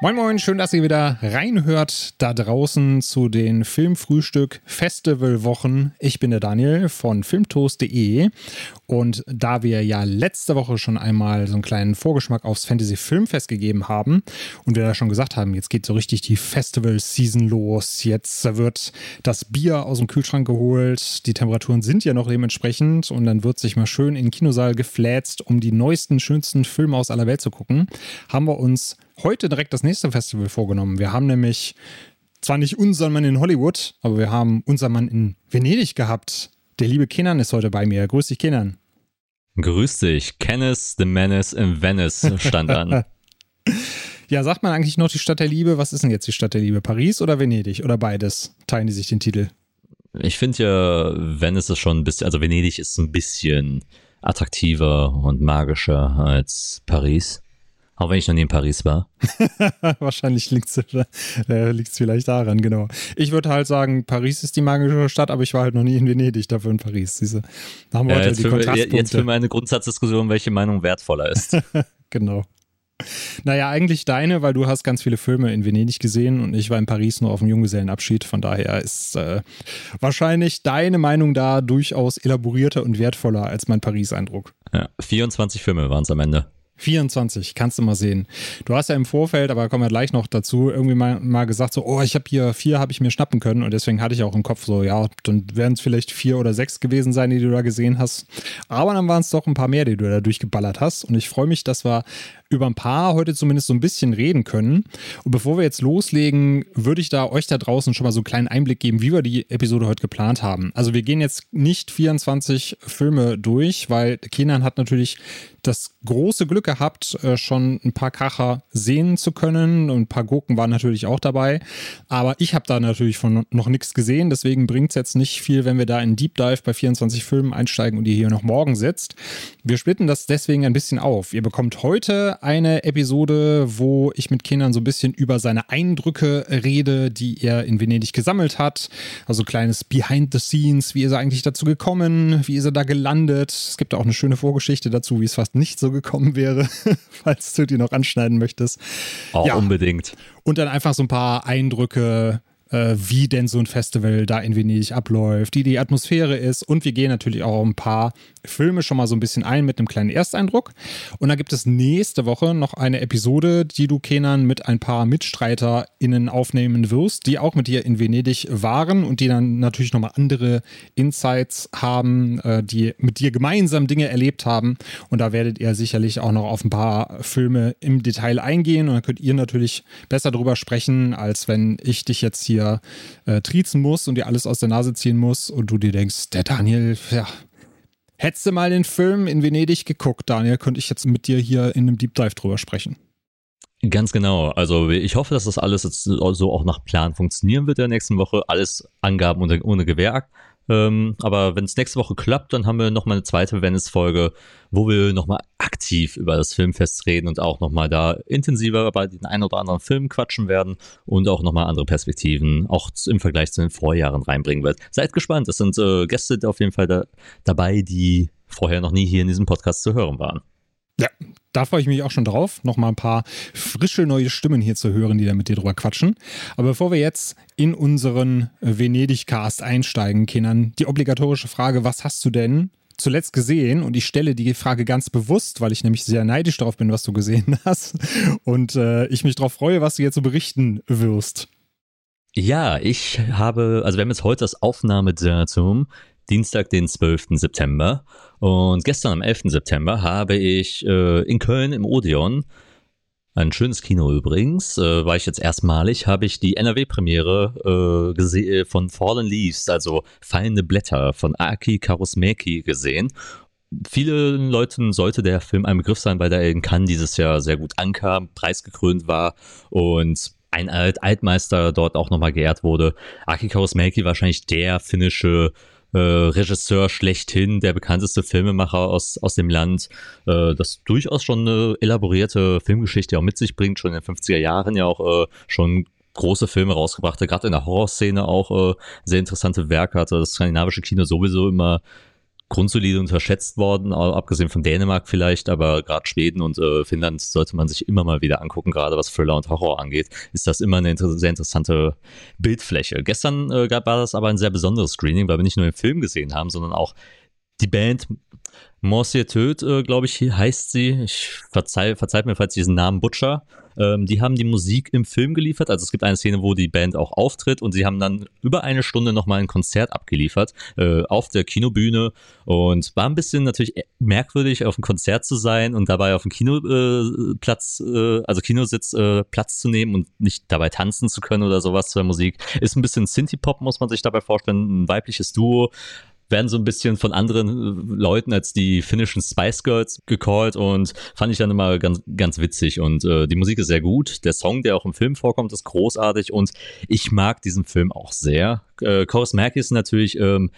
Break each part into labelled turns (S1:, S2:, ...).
S1: Moin Moin, schön, dass ihr wieder reinhört da draußen zu den Filmfrühstück Festivalwochen. Ich bin der Daniel von filmtoast.de und da wir ja letzte Woche schon einmal so einen kleinen Vorgeschmack aufs Fantasy Filmfest gegeben haben und wir da schon gesagt haben, jetzt geht so richtig die Festival Season los. Jetzt wird das Bier aus dem Kühlschrank geholt, die Temperaturen sind ja noch dementsprechend und dann wird sich mal schön in den Kinosaal gefläzt, um die neuesten, schönsten Filme aus aller Welt zu gucken. Haben wir uns heute direkt das nächste Festival vorgenommen. Wir haben nämlich zwar nicht unseren Mann in Hollywood, aber wir haben unseren Mann in Venedig gehabt. Der liebe Kenan ist heute bei mir. Grüß dich, Kenan.
S2: Grüß dich. Kenneth the Menace in Venice stand an.
S1: ja, sagt man eigentlich noch die Stadt der Liebe? Was ist denn jetzt die Stadt der Liebe? Paris oder Venedig? Oder beides? Teilen die sich den Titel?
S2: Ich finde ja, Venice ist schon ein bisschen, also Venedig ist ein bisschen attraktiver und magischer als Paris. Auch wenn ich noch nie in Paris war.
S1: Wahrscheinlich liegt es äh, vielleicht daran, genau. Ich würde halt sagen, Paris ist die magische Stadt, aber ich war halt noch nie in Venedig, dafür in Paris. Diese,
S2: da haben wir ja, heute die für, Kontrastpunkte. Jetzt für meine Grundsatzdiskussion, welche Meinung wertvoller ist.
S1: genau. Naja, eigentlich deine, weil du hast ganz viele Filme in Venedig gesehen und ich war in Paris nur auf dem Junggesellenabschied. Von daher ist äh, wahrscheinlich deine Meinung da durchaus elaborierter und wertvoller als mein Paris-Eindruck.
S2: Ja, 24 Filme waren es am Ende.
S1: 24, kannst du mal sehen. Du hast ja im Vorfeld, aber kommen wir gleich noch dazu, irgendwie mal, mal gesagt, so, oh, ich habe hier vier, habe ich mir schnappen können und deswegen hatte ich auch im Kopf so, ja, dann werden es vielleicht vier oder sechs gewesen sein, die du da gesehen hast. Aber dann waren es doch ein paar mehr, die du da durchgeballert hast und ich freue mich, dass wir über ein paar heute zumindest so ein bisschen reden können. Und bevor wir jetzt loslegen, würde ich da euch da draußen schon mal so einen kleinen Einblick geben, wie wir die Episode heute geplant haben. Also wir gehen jetzt nicht 24 Filme durch, weil Kenan hat natürlich das große Glück gehabt, äh, schon ein paar Kracher sehen zu können und ein paar Gurken waren natürlich auch dabei. Aber ich habe da natürlich von noch nichts gesehen, deswegen bringt es jetzt nicht viel, wenn wir da in Deep Dive bei 24 Filmen einsteigen und ihr hier noch morgen sitzt. Wir splitten das deswegen ein bisschen auf. Ihr bekommt heute eine Episode, wo ich mit Kindern so ein bisschen über seine Eindrücke rede, die er in Venedig gesammelt hat. Also kleines Behind the Scenes, wie ist er eigentlich dazu gekommen, wie ist er da gelandet. Es gibt auch eine schöne Vorgeschichte dazu, wie es fast nicht so gekommen wäre, falls du die noch anschneiden möchtest.
S2: Auch ja. unbedingt.
S1: Und dann einfach so ein paar Eindrücke äh, wie denn so ein Festival da in Venedig abläuft, wie die Atmosphäre ist und wir gehen natürlich auch ein paar Filme schon mal so ein bisschen ein mit einem kleinen Ersteindruck. Und da gibt es nächste Woche noch eine Episode, die du, Kenan, mit ein paar MitstreiterInnen aufnehmen wirst, die auch mit dir in Venedig waren und die dann natürlich nochmal andere Insights haben, äh, die mit dir gemeinsam Dinge erlebt haben. Und da werdet ihr sicherlich auch noch auf ein paar Filme im Detail eingehen und dann könnt ihr natürlich besser drüber sprechen, als wenn ich dich jetzt hier äh, triezen muss und dir alles aus der Nase ziehen muss und du dir denkst, der Daniel, ja, Hättest du mal den Film in Venedig geguckt, Daniel, könnte ich jetzt mit dir hier in einem Deep Dive drüber sprechen.
S2: Ganz genau. Also ich hoffe, dass das alles jetzt so auch nach Plan funktionieren wird der nächsten Woche. Alles Angaben ohne, ohne Gewehr. Ähm, aber wenn es nächste Woche klappt, dann haben wir nochmal eine zweite Venice-Folge, wo wir nochmal aktiv über das Filmfest reden und auch nochmal da intensiver bei den ein oder anderen Filmen quatschen werden und auch nochmal andere Perspektiven, auch im Vergleich zu den Vorjahren reinbringen wird. Seid gespannt, es sind äh, Gäste auf jeden Fall da, dabei, die vorher noch nie hier in diesem Podcast zu hören waren.
S1: Ja, da freue ich mich auch schon drauf, nochmal ein paar frische neue Stimmen hier zu hören, die da mit dir drüber quatschen. Aber bevor wir jetzt in unseren Venedig-Cast einsteigen, Kenan, die obligatorische Frage, was hast du denn zuletzt gesehen? Und ich stelle die Frage ganz bewusst, weil ich nämlich sehr neidisch darauf bin, was du gesehen hast. Und äh, ich mich darauf freue, was du jetzt so berichten wirst.
S2: Ja, ich habe, also wir haben jetzt heute das Aufnahmedatum, Dienstag, den 12. September. Und gestern am 11. September habe ich äh, in Köln im Odeon, ein schönes Kino übrigens, äh, war ich jetzt erstmalig, habe ich die NRW-Premiere äh, von Fallen Leaves, also Fallende Blätter von Aki Karusmäki gesehen. Vielen Leuten sollte der Film ein Begriff sein, weil er in Cannes dieses Jahr sehr gut ankam, preisgekrönt war und ein Alt Altmeister dort auch nochmal geehrt wurde. Aki Kaurismäki wahrscheinlich der finnische äh, Regisseur schlechthin, der bekannteste Filmemacher aus, aus dem Land, äh, das durchaus schon eine elaborierte Filmgeschichte auch mit sich bringt, schon in den 50er Jahren ja auch äh, schon große Filme rausgebracht, gerade in der Horrorszene auch äh, sehr interessante Werke hatte. Das skandinavische Kino sowieso immer grundsolide unterschätzt worden, abgesehen von Dänemark vielleicht, aber gerade Schweden und äh, Finnland sollte man sich immer mal wieder angucken, gerade was Thriller und Horror angeht, ist das immer eine inter sehr interessante Bildfläche. Gestern äh, war das aber ein sehr besonderes Screening, weil wir nicht nur den Film gesehen haben, sondern auch die Band Monsieur Töd, äh, glaube ich, heißt sie. Ich verzeih, verzeiht mir, falls ich diesen Namen Butcher. Ähm, die haben die Musik im Film geliefert. Also es gibt eine Szene, wo die Band auch auftritt und sie haben dann über eine Stunde nochmal ein Konzert abgeliefert äh, auf der Kinobühne und war ein bisschen natürlich merkwürdig, auf einem Konzert zu sein und dabei auf dem Kinoplatz, äh, äh, also Kinositz äh, Platz zu nehmen und nicht dabei tanzen zu können oder sowas zur Musik. Ist ein bisschen Synthie-Pop, muss man sich dabei vorstellen. Ein weibliches Duo werden so ein bisschen von anderen äh, Leuten als die finnischen Spice Girls gecallt und fand ich dann immer ganz, ganz witzig. Und äh, die Musik ist sehr gut. Der Song, der auch im Film vorkommt, ist großartig und ich mag diesen Film auch sehr. Äh, Merki ist natürlich ähm,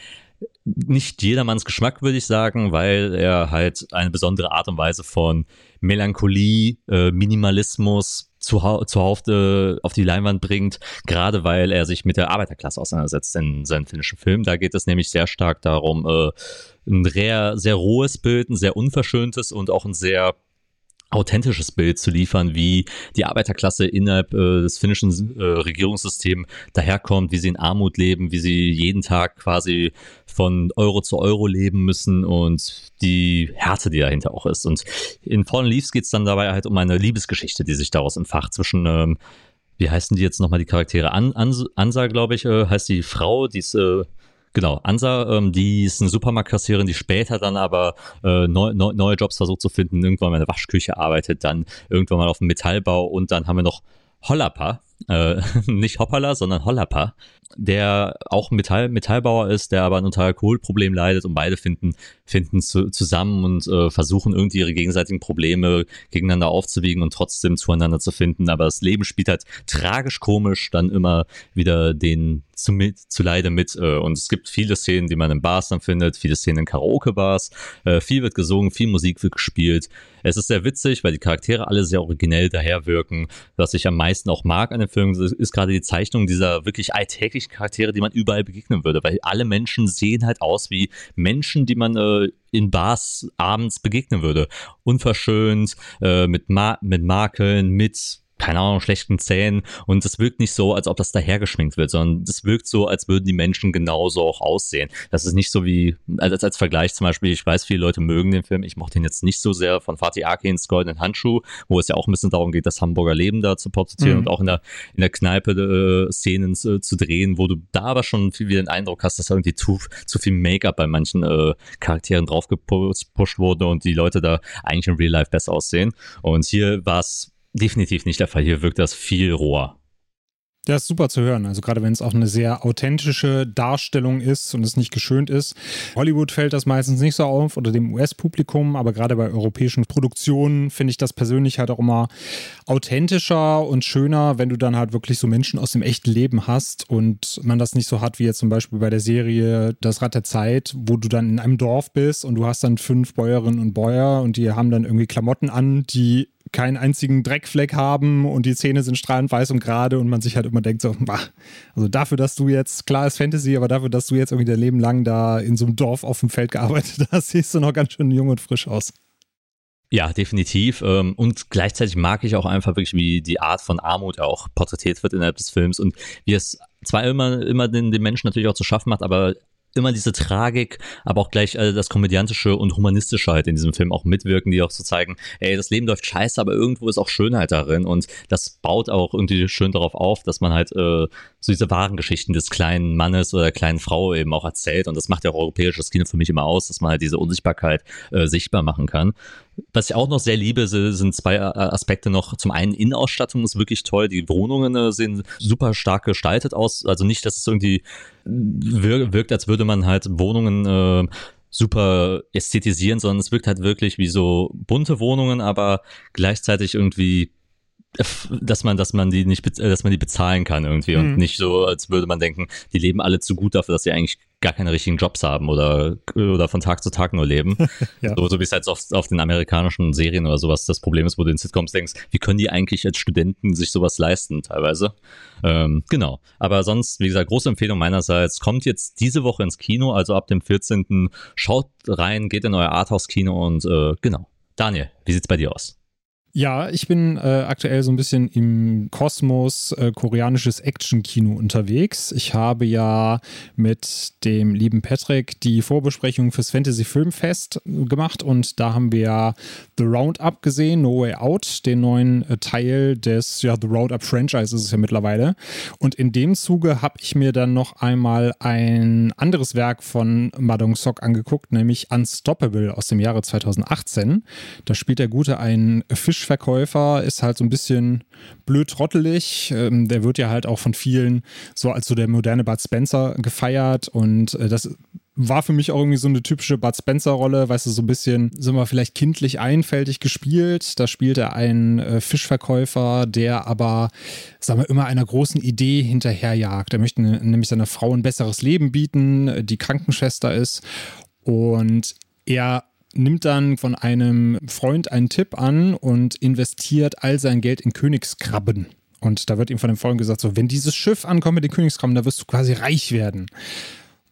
S2: nicht jedermanns Geschmack, würde ich sagen, weil er halt eine besondere Art und Weise von Melancholie, äh, Minimalismus, zuhauf zu auf die Leinwand bringt, gerade weil er sich mit der Arbeiterklasse auseinandersetzt in seinen finnischen Filmen. Da geht es nämlich sehr stark darum, äh, ein sehr, sehr rohes Bild, ein sehr unverschöntes und auch ein sehr authentisches Bild zu liefern, wie die Arbeiterklasse innerhalb äh, des finnischen äh, Regierungssystems daherkommt, wie sie in Armut leben, wie sie jeden Tag quasi von Euro zu Euro leben müssen und die Härte, die dahinter auch ist. Und in Fallen Leaves geht es dann dabei halt um eine Liebesgeschichte, die sich daraus entfacht zwischen ähm, wie heißen die jetzt nochmal die Charaktere? An, An Ansa, glaube ich, äh, heißt die Frau, die ist äh, Genau, Ansa, ähm, die ist eine Supermarktkassiererin, die später dann aber äh, neu, neu, neue Jobs versucht zu finden, irgendwann mal in der Waschküche arbeitet, dann irgendwann mal auf dem Metallbau und dann haben wir noch Hollapa, äh, nicht Hoppala, sondern Hollapa, der auch Metall, Metallbauer ist, der aber an unter Alkoholproblem leidet und beide finden, finden zu, zusammen und äh, versuchen irgendwie ihre gegenseitigen Probleme gegeneinander aufzuwiegen und trotzdem zueinander zu finden. Aber das Leben spielt halt tragisch komisch dann immer wieder den zu, mit, zu Leide mit. Äh, und es gibt viele Szenen, die man in Bars dann findet, viele Szenen in Karaoke-Bars. Äh, viel wird gesungen, viel Musik wird gespielt. Es ist sehr witzig, weil die Charaktere alle sehr originell daherwirken. Was ich am meisten auch mag an dem Film, ist, ist gerade die Zeichnung dieser wirklich alltäglichen Charaktere, die man überall begegnen würde. Weil alle Menschen sehen halt aus wie Menschen, die man äh, in Bars abends begegnen würde. Unverschönt, äh, mit, Ma mit Makeln, mit keine Ahnung, schlechten Zähnen und es wirkt nicht so, als ob das dahergeschminkt wird, sondern es wirkt so, als würden die Menschen genauso auch aussehen. Das ist nicht so wie, als, als Vergleich zum Beispiel, ich weiß, viele Leute mögen den Film, ich mochte ihn jetzt nicht so sehr von Fatih Akins Goldenen Handschuh, wo es ja auch ein bisschen darum geht, das Hamburger Leben da zu porträtieren mhm. und auch in der, in der Kneipe äh, Szenen zu, zu, drehen, wo du da aber schon viel wieder den Eindruck hast, dass irgendwie zu, zu viel Make-up bei manchen äh, Charakteren drauf gepusht wurde und die Leute da eigentlich in Real Life besser aussehen. Und hier war es definitiv nicht der Fall. Hier wirkt das viel roher.
S1: Das ist super zu hören. Also gerade wenn es auch eine sehr authentische Darstellung ist und es nicht geschönt ist. Hollywood fällt das meistens nicht so auf oder dem US-Publikum, aber gerade bei europäischen Produktionen finde ich das persönlich halt auch immer authentischer und schöner, wenn du dann halt wirklich so Menschen aus dem echten Leben hast und man das nicht so hat wie jetzt zum Beispiel bei der Serie Das Rad der Zeit, wo du dann in einem Dorf bist und du hast dann fünf Bäuerinnen und Bäuer und die haben dann irgendwie Klamotten an, die keinen einzigen Dreckfleck haben und die Zähne sind strahlend weiß und gerade und man sich halt immer denkt so, bah, also dafür, dass du jetzt, klar ist Fantasy, aber dafür, dass du jetzt irgendwie dein Leben lang da in so einem Dorf auf dem Feld gearbeitet hast, siehst du noch ganz schön jung und frisch aus.
S2: Ja, definitiv. Ähm, und gleichzeitig mag ich auch einfach wirklich, wie die Art von Armut auch porträtiert wird innerhalb des Films und wie es zwar immer, immer den, den Menschen natürlich auch zu schaffen macht, aber immer diese Tragik, aber auch gleich äh, das komödiantische und humanistische halt in diesem Film auch mitwirken, die auch so zeigen, ey, das Leben läuft scheiße, aber irgendwo ist auch Schönheit darin und das baut auch irgendwie schön darauf auf, dass man halt äh, so diese wahren Geschichten des kleinen Mannes oder der kleinen Frau eben auch erzählt und das macht ja auch europäisches Kino für mich immer aus, dass man halt diese Unsichtbarkeit äh, sichtbar machen kann. Was ich auch noch sehr liebe, sind zwei äh, Aspekte noch. Zum einen Innenausstattung ist wirklich toll. Die Wohnungen äh, sehen super stark gestaltet aus. Also nicht, dass es irgendwie wirkt, als würde man halt Wohnungen äh, super ästhetisieren, sondern es wirkt halt wirklich wie so bunte Wohnungen, aber gleichzeitig irgendwie dass man, dass man die nicht, dass man die bezahlen kann irgendwie mhm. und nicht so, als würde man denken, die leben alle zu gut dafür, dass sie eigentlich gar keine richtigen Jobs haben oder, oder von Tag zu Tag nur leben. ja. So, so wie es halt auf, auf den amerikanischen Serien oder sowas das Problem ist, wo du in Sitcoms denkst, wie können die eigentlich als Studenten sich sowas leisten teilweise? Ähm, genau. Aber sonst, wie gesagt, große Empfehlung meinerseits. Kommt jetzt diese Woche ins Kino, also ab dem 14. Schaut rein, geht in euer Arthouse-Kino und äh, genau. Daniel, wie sieht's bei dir aus?
S1: Ja, ich bin äh, aktuell so ein bisschen im Kosmos äh, koreanisches Action-Kino unterwegs. Ich habe ja mit dem lieben Patrick die Vorbesprechung fürs Fantasy Filmfest gemacht und da haben wir The Roundup gesehen, No Way Out, den neuen äh, Teil des ja, The Roundup Franchise ist es ja mittlerweile. Und in dem Zuge habe ich mir dann noch einmal ein anderes Werk von Madong Sok angeguckt, nämlich Unstoppable aus dem Jahre 2018. Da spielt der Gute einen Fisch Fischverkäufer ist halt so ein bisschen blöd trottelig. Ähm, der wird ja halt auch von vielen so als so der moderne Bud Spencer gefeiert und äh, das war für mich auch irgendwie so eine typische Bud Spencer-Rolle, weißt du, so ein bisschen, sind wir vielleicht kindlich einfältig gespielt. Da spielt er einen äh, Fischverkäufer, der aber, sagen wir, immer einer großen Idee hinterherjagt. Er möchte ne, nämlich seiner Frau ein besseres Leben bieten, die Krankenschwester ist. Und er nimmt dann von einem Freund einen Tipp an und investiert all sein Geld in Königskrabben. Und da wird ihm von dem Freund gesagt, so, wenn dieses Schiff ankommt mit den Königskrabben, da wirst du quasi reich werden.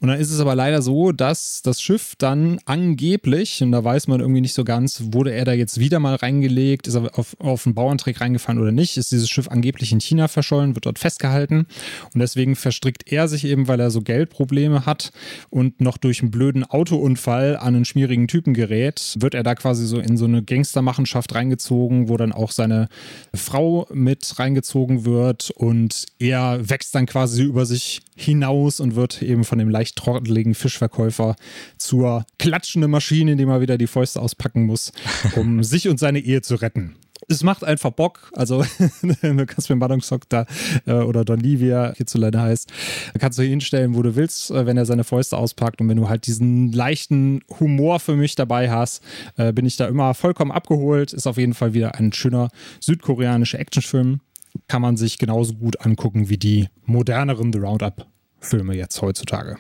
S1: Und dann ist es aber leider so, dass das Schiff dann angeblich, und da weiß man irgendwie nicht so ganz, wurde er da jetzt wieder mal reingelegt, ist er auf, auf einen Bauerntrick reingefahren oder nicht, ist dieses Schiff angeblich in China verschollen, wird dort festgehalten. Und deswegen verstrickt er sich eben, weil er so Geldprobleme hat und noch durch einen blöden Autounfall an einen schmierigen Typen gerät, wird er da quasi so in so eine Gangstermachenschaft reingezogen, wo dann auch seine Frau mit reingezogen wird und er wächst dann quasi über sich hinaus und wird eben von dem leicht trotteligen Fischverkäufer zur klatschenden Maschine, in dem er wieder die Fäuste auspacken muss, um sich und seine Ehe zu retten. Es macht einfach Bock. Also, du kannst mir Madongsock da äh, oder Don Lee, wie er hierzulande heißt, kannst du hinstellen, wo du willst, äh, wenn er seine Fäuste auspackt. Und wenn du halt diesen leichten Humor für mich dabei hast, äh, bin ich da immer vollkommen abgeholt. Ist auf jeden Fall wieder ein schöner südkoreanischer Actionfilm kann man sich genauso gut angucken wie die moderneren The Roundup-Filme jetzt heutzutage.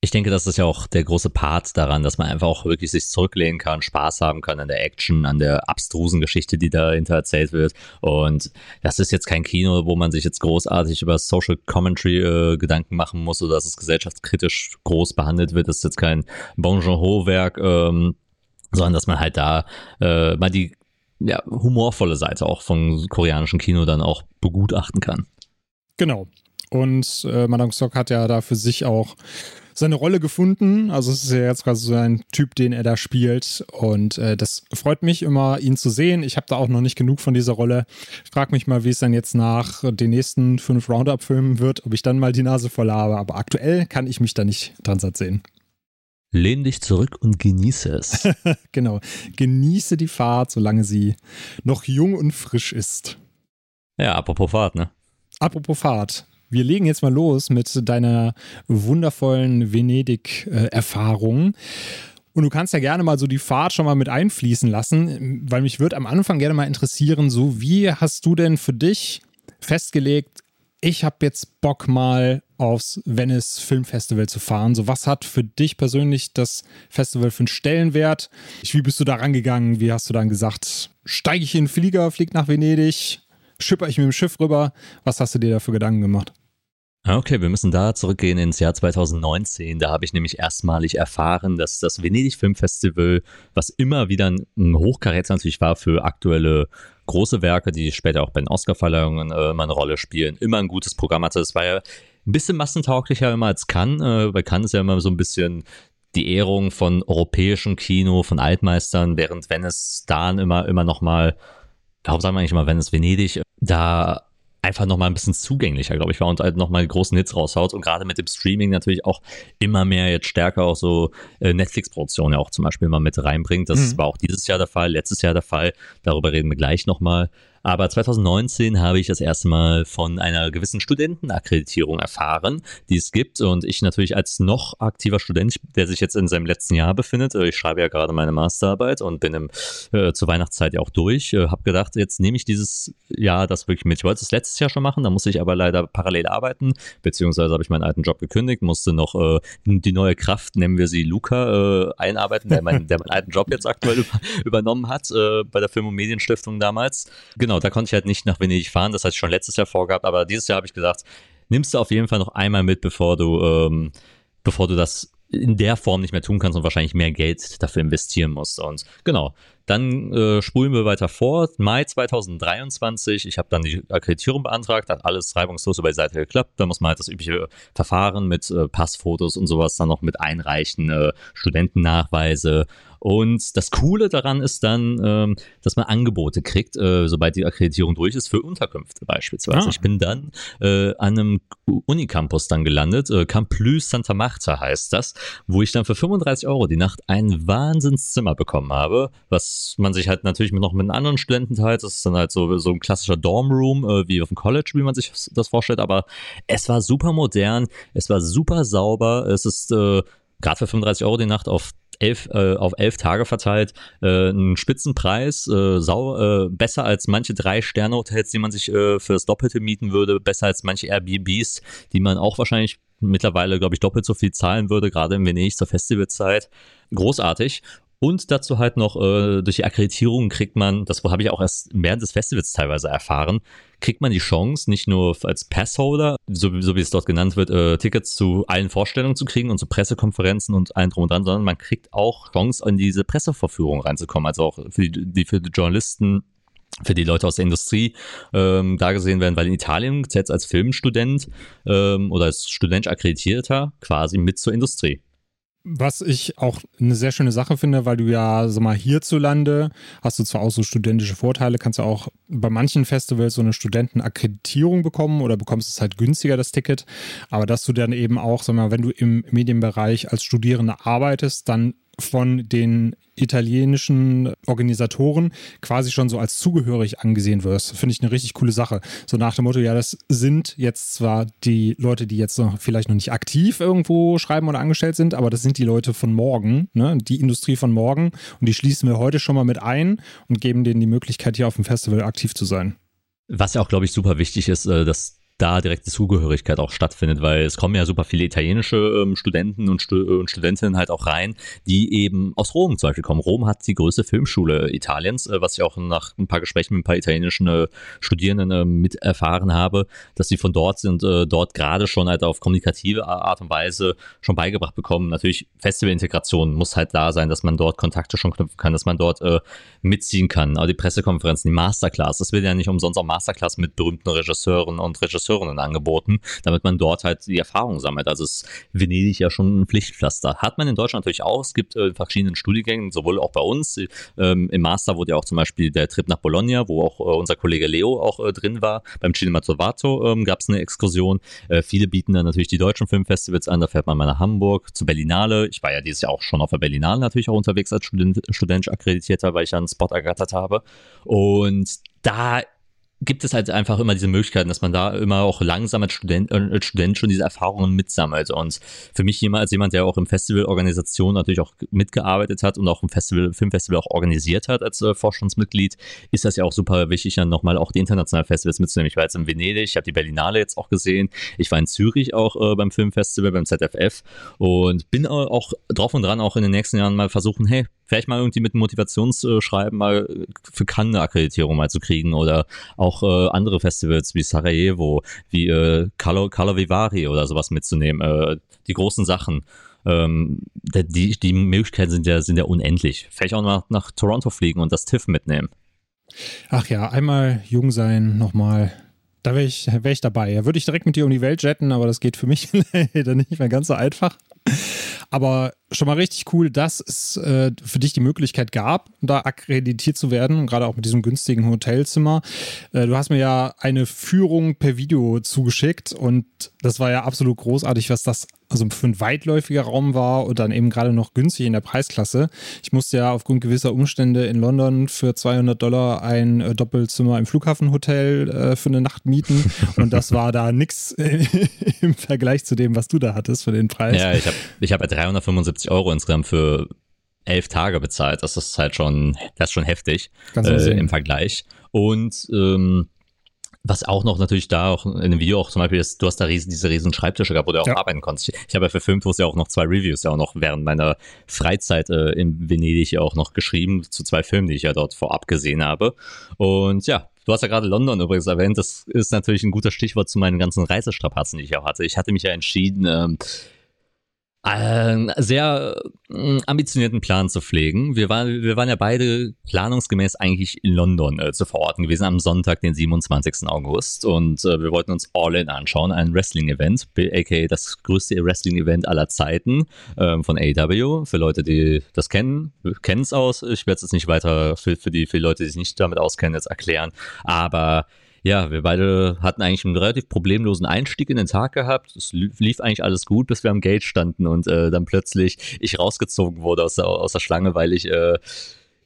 S2: Ich denke, das ist ja auch der große Part daran, dass man einfach auch wirklich sich zurücklehnen kann, Spaß haben kann an der Action, an der abstrusen Geschichte, die dahinter erzählt wird. Und das ist jetzt kein Kino, wo man sich jetzt großartig über Social Commentary äh, Gedanken machen muss oder dass es gesellschaftskritisch groß behandelt wird. Das ist jetzt kein Bon Joon-ho-Werk, ähm, sondern dass man halt da äh, mal die ja, humorvolle Seite auch von koreanischem Kino dann auch begutachten kann.
S1: Genau. Und äh, Madame Stock hat ja da für sich auch seine Rolle gefunden. Also es ist ja jetzt quasi so ein Typ, den er da spielt. Und äh, das freut mich immer, ihn zu sehen. Ich habe da auch noch nicht genug von dieser Rolle. Ich frage mich mal, wie es dann jetzt nach den nächsten fünf Roundup-Filmen wird, ob ich dann mal die Nase voll habe. Aber aktuell kann ich mich da nicht dran satt sehen.
S2: Lehn dich zurück und genieße es.
S1: genau. Genieße die Fahrt, solange sie noch jung und frisch ist.
S2: Ja, apropos Fahrt, ne?
S1: Apropos Fahrt. Wir legen jetzt mal los mit deiner wundervollen Venedig-Erfahrung. Und du kannst ja gerne mal so die Fahrt schon mal mit einfließen lassen, weil mich würde am Anfang gerne mal interessieren, so wie hast du denn für dich festgelegt, ich habe jetzt Bock mal aufs Venice Film Festival zu fahren. So, was hat für dich persönlich das Festival für einen Stellenwert? Wie bist du da rangegangen? Wie hast du dann gesagt, steige ich in den Flieger, fliege nach Venedig, schipper ich mit dem Schiff rüber? Was hast du dir da für Gedanken gemacht?
S2: Ah, okay, wir müssen da zurückgehen ins Jahr 2019. Da habe ich nämlich erstmalig erfahren, dass das Venedig Film Festival, was immer wieder ein Hochkaräter natürlich war für aktuelle große Werke, die später auch bei den Oscarverleihungen äh, immer eine Rolle spielen, immer ein gutes Programm hatte. Es war ja ein bisschen massentauglicher immer als Cannes. Äh, bei Cannes ist ja immer so ein bisschen die Ehrung von europäischem Kino, von Altmeistern, während Venice da immer, immer noch mal, warum sagen wir eigentlich immer Venice, Venedig, da einfach noch mal ein bisschen zugänglicher, glaube ich, war und halt noch mal großen Hits raushaut und gerade mit dem Streaming natürlich auch immer mehr jetzt stärker auch so äh, Netflix-Produktionen ja auch zum Beispiel mal mit reinbringt. Das mhm. war auch dieses Jahr der Fall, letztes Jahr der Fall. Darüber reden wir gleich noch mal. Aber 2019 habe ich das erste Mal von einer gewissen Studentenakkreditierung erfahren, die es gibt. Und ich natürlich als noch aktiver Student, der sich jetzt in seinem letzten Jahr befindet, äh, ich schreibe ja gerade meine Masterarbeit und bin im, äh, zur Weihnachtszeit ja auch durch, äh, habe gedacht, jetzt nehme ich dieses Jahr das wirklich mit. Ich wollte es letztes Jahr schon machen, da musste ich aber leider parallel arbeiten, beziehungsweise habe ich meinen alten Job gekündigt, musste noch äh, die neue Kraft, nennen wir sie Luca, äh, einarbeiten, der, mein, der meinen alten Job jetzt aktuell über, übernommen hat äh, bei der Film- und Medienstiftung damals. Genau, da konnte ich halt nicht nach Venedig fahren, das hatte ich schon letztes Jahr vorgehabt, aber dieses Jahr habe ich gesagt, nimmst du auf jeden Fall noch einmal mit, bevor du, ähm, bevor du das in der Form nicht mehr tun kannst und wahrscheinlich mehr Geld dafür investieren musst. Und genau, dann äh, spulen wir weiter vor. Mai 2023, ich habe dann die Akkreditierung beantragt, hat alles reibungslos über die Seite geklappt. Da muss man halt das übliche Verfahren mit äh, Passfotos und sowas dann noch mit einreichen, äh, Studentennachweise und das Coole daran ist dann, ähm, dass man Angebote kriegt, äh, sobald die Akkreditierung durch ist, für Unterkünfte beispielsweise. Ah. Ich bin dann äh, an einem Unicampus dann gelandet, äh, Camplus Santa Marta heißt das, wo ich dann für 35 Euro die Nacht ein Wahnsinnszimmer bekommen habe, was man sich halt natürlich noch mit anderen Studenten teilt. Das ist dann halt so, so ein klassischer Dormroom, äh, wie auf dem College, wie man sich das vorstellt, aber es war super modern, es war super sauber, es ist äh, gerade für 35 Euro die Nacht auf elf, äh, auf elf Tage verteilt, äh, ein Spitzenpreis, äh, sau, äh, besser als manche Drei-Sterne-Hotels, die man sich äh, für das Doppelte mieten würde, besser als manche Airbnbs, die man auch wahrscheinlich mittlerweile, glaube ich, doppelt so viel zahlen würde, gerade in Venedig zur Festivalzeit. Großartig. Und dazu halt noch äh, durch die Akkreditierung kriegt man, das habe ich auch erst während des Festivals teilweise erfahren, kriegt man die Chance, nicht nur als Passholder, so, so wie es dort genannt wird, äh, Tickets zu allen Vorstellungen zu kriegen und zu Pressekonferenzen und allen drum und dran, sondern man kriegt auch Chance, in diese Presseverführung reinzukommen. Also auch für die, die für die Journalisten für die Leute aus der Industrie ähm, da gesehen werden, weil in Italien zählt als Filmstudent ähm, oder als Student akkreditierter quasi mit zur Industrie.
S1: Was ich auch eine sehr schöne Sache finde, weil du ja, sag mal, hierzulande hast du zwar auch so studentische Vorteile, kannst ja auch bei manchen Festivals so eine Studentenakkreditierung bekommen oder bekommst es halt günstiger, das Ticket. Aber dass du dann eben auch, sag mal, wenn du im Medienbereich als Studierende arbeitest, dann von den italienischen Organisatoren quasi schon so als zugehörig angesehen wirst. Finde ich eine richtig coole Sache. So nach dem Motto, ja, das sind jetzt zwar die Leute, die jetzt noch vielleicht noch nicht aktiv irgendwo schreiben oder angestellt sind, aber das sind die Leute von morgen, ne? die Industrie von morgen und die schließen wir heute schon mal mit ein und geben denen die Möglichkeit, hier auf dem Festival aktiv zu sein.
S2: Was ja auch, glaube ich, super wichtig ist, äh, dass da direkte Zugehörigkeit auch stattfindet, weil es kommen ja super viele italienische ähm, Studenten und, Stu und, Studentinnen halt auch rein, die eben aus Rom zum Beispiel kommen. Rom hat die größte Filmschule Italiens, äh, was ich auch nach ein paar Gesprächen mit ein paar italienischen äh, Studierenden äh, mit erfahren habe, dass sie von dort sind, äh, dort gerade schon halt auf kommunikative Art und Weise schon beigebracht bekommen. Natürlich Festivalintegration muss halt da sein, dass man dort Kontakte schon knüpfen kann, dass man dort äh, mitziehen kann. Aber die Pressekonferenzen, die Masterclass, das wird ja nicht umsonst auch Masterclass mit berühmten Regisseuren und Regisseuren Regisseurinnen angeboten, damit man dort halt die Erfahrung sammelt. Also ist Venedig ja schon ein Pflichtpflaster. Hat man in Deutschland natürlich auch. Es gibt äh, verschiedenen Studiengängen, sowohl auch bei uns. Ähm, Im Master wurde ja auch zum Beispiel der Trip nach Bologna, wo auch äh, unser Kollege Leo auch äh, drin war. Beim Cinema Trovato ähm, gab es eine Exkursion. Äh, viele bieten dann natürlich die deutschen Filmfestivals an. Da fährt man mal nach Hamburg, zu Berlinale. Ich war ja dieses Jahr auch schon auf der Berlinale natürlich auch unterwegs als Student, studentisch akkreditierter, weil ich ja einen Spot ergattert habe. Und da gibt es halt einfach immer diese Möglichkeiten, dass man da immer auch langsam als Student, äh, als Student schon diese Erfahrungen mitsammelt. Und für mich jemand, als jemand, der auch im Festivalorganisation natürlich auch mitgearbeitet hat und auch im Festival, Filmfestival auch organisiert hat als äh, Vorstandsmitglied, ist das ja auch super wichtig, dann nochmal auch die internationalen Festivals mitzunehmen. Ich war jetzt in Venedig, ich habe die Berlinale jetzt auch gesehen, ich war in Zürich auch äh, beim Filmfestival, beim ZFF und bin auch drauf und dran, auch in den nächsten Jahren mal versuchen, hey, vielleicht mal irgendwie mit Motivationsschreiben mal für Cannes eine Akkreditierung mal zu kriegen oder auch äh, andere Festivals wie Sarajevo, wie äh, Carlo, Carlo Vivari oder sowas mitzunehmen. Äh, die großen Sachen. Ähm, die, die Möglichkeiten sind ja, sind ja unendlich. Vielleicht auch nach, nach Toronto fliegen und das TIFF mitnehmen.
S1: Ach ja, einmal jung sein, nochmal. Da wäre ich, wär ich dabei. Ja, würde ich direkt mit dir um die Welt jetten, aber das geht für mich leider nicht mehr ganz so einfach. Aber schon mal richtig cool, dass es äh, für dich die Möglichkeit gab, da akkreditiert zu werden, gerade auch mit diesem günstigen Hotelzimmer. Äh, du hast mir ja eine Führung per Video zugeschickt und das war ja absolut großartig, was das also für ein weitläufiger Raum war und dann eben gerade noch günstig in der Preisklasse. Ich musste ja aufgrund gewisser Umstände in London für 200 Dollar ein äh, Doppelzimmer im Flughafenhotel äh, für eine Nacht mieten und das war da nix im Vergleich zu dem, was du da hattest für den Preis.
S2: Ja, ich habe ich hab 375 Euro insgesamt für elf Tage bezahlt. Das ist halt schon, das ist schon heftig äh, im Vergleich. Und ähm, was auch noch natürlich da auch in dem Video auch zum Beispiel ist, du hast da riesen, diese riesen Schreibtische gehabt, wo du auch ja. arbeiten konntest. Ich, ich habe ja für Filmtours ja auch noch zwei Reviews ja auch noch während meiner Freizeit äh, in Venedig ja auch noch geschrieben zu zwei Filmen, die ich ja dort vorab gesehen habe. Und ja, Du hast ja gerade London übrigens erwähnt. Das ist natürlich ein guter Stichwort zu meinen ganzen Reisestrapazen, die ich auch hatte. Ich hatte mich ja entschieden, ähm, einen sehr äh, ambitionierten Plan zu pflegen. Wir waren, wir waren ja beide planungsgemäß eigentlich in London äh, zu verorten gewesen am Sonntag, den 27. August. Und äh, wir wollten uns All In anschauen, ein Wrestling-Event, aka das größte Wrestling-Event aller Zeiten ähm, von AW. Für Leute, die das kennen, kennen es aus. Ich werde es jetzt nicht weiter für, für, die, für die Leute, die sich nicht damit auskennen, jetzt erklären. Aber ja, wir beide hatten eigentlich einen relativ problemlosen Einstieg in den Tag gehabt. Es lief eigentlich alles gut, bis wir am Gate standen und äh, dann plötzlich ich rausgezogen wurde aus der, aus der Schlange, weil ich äh,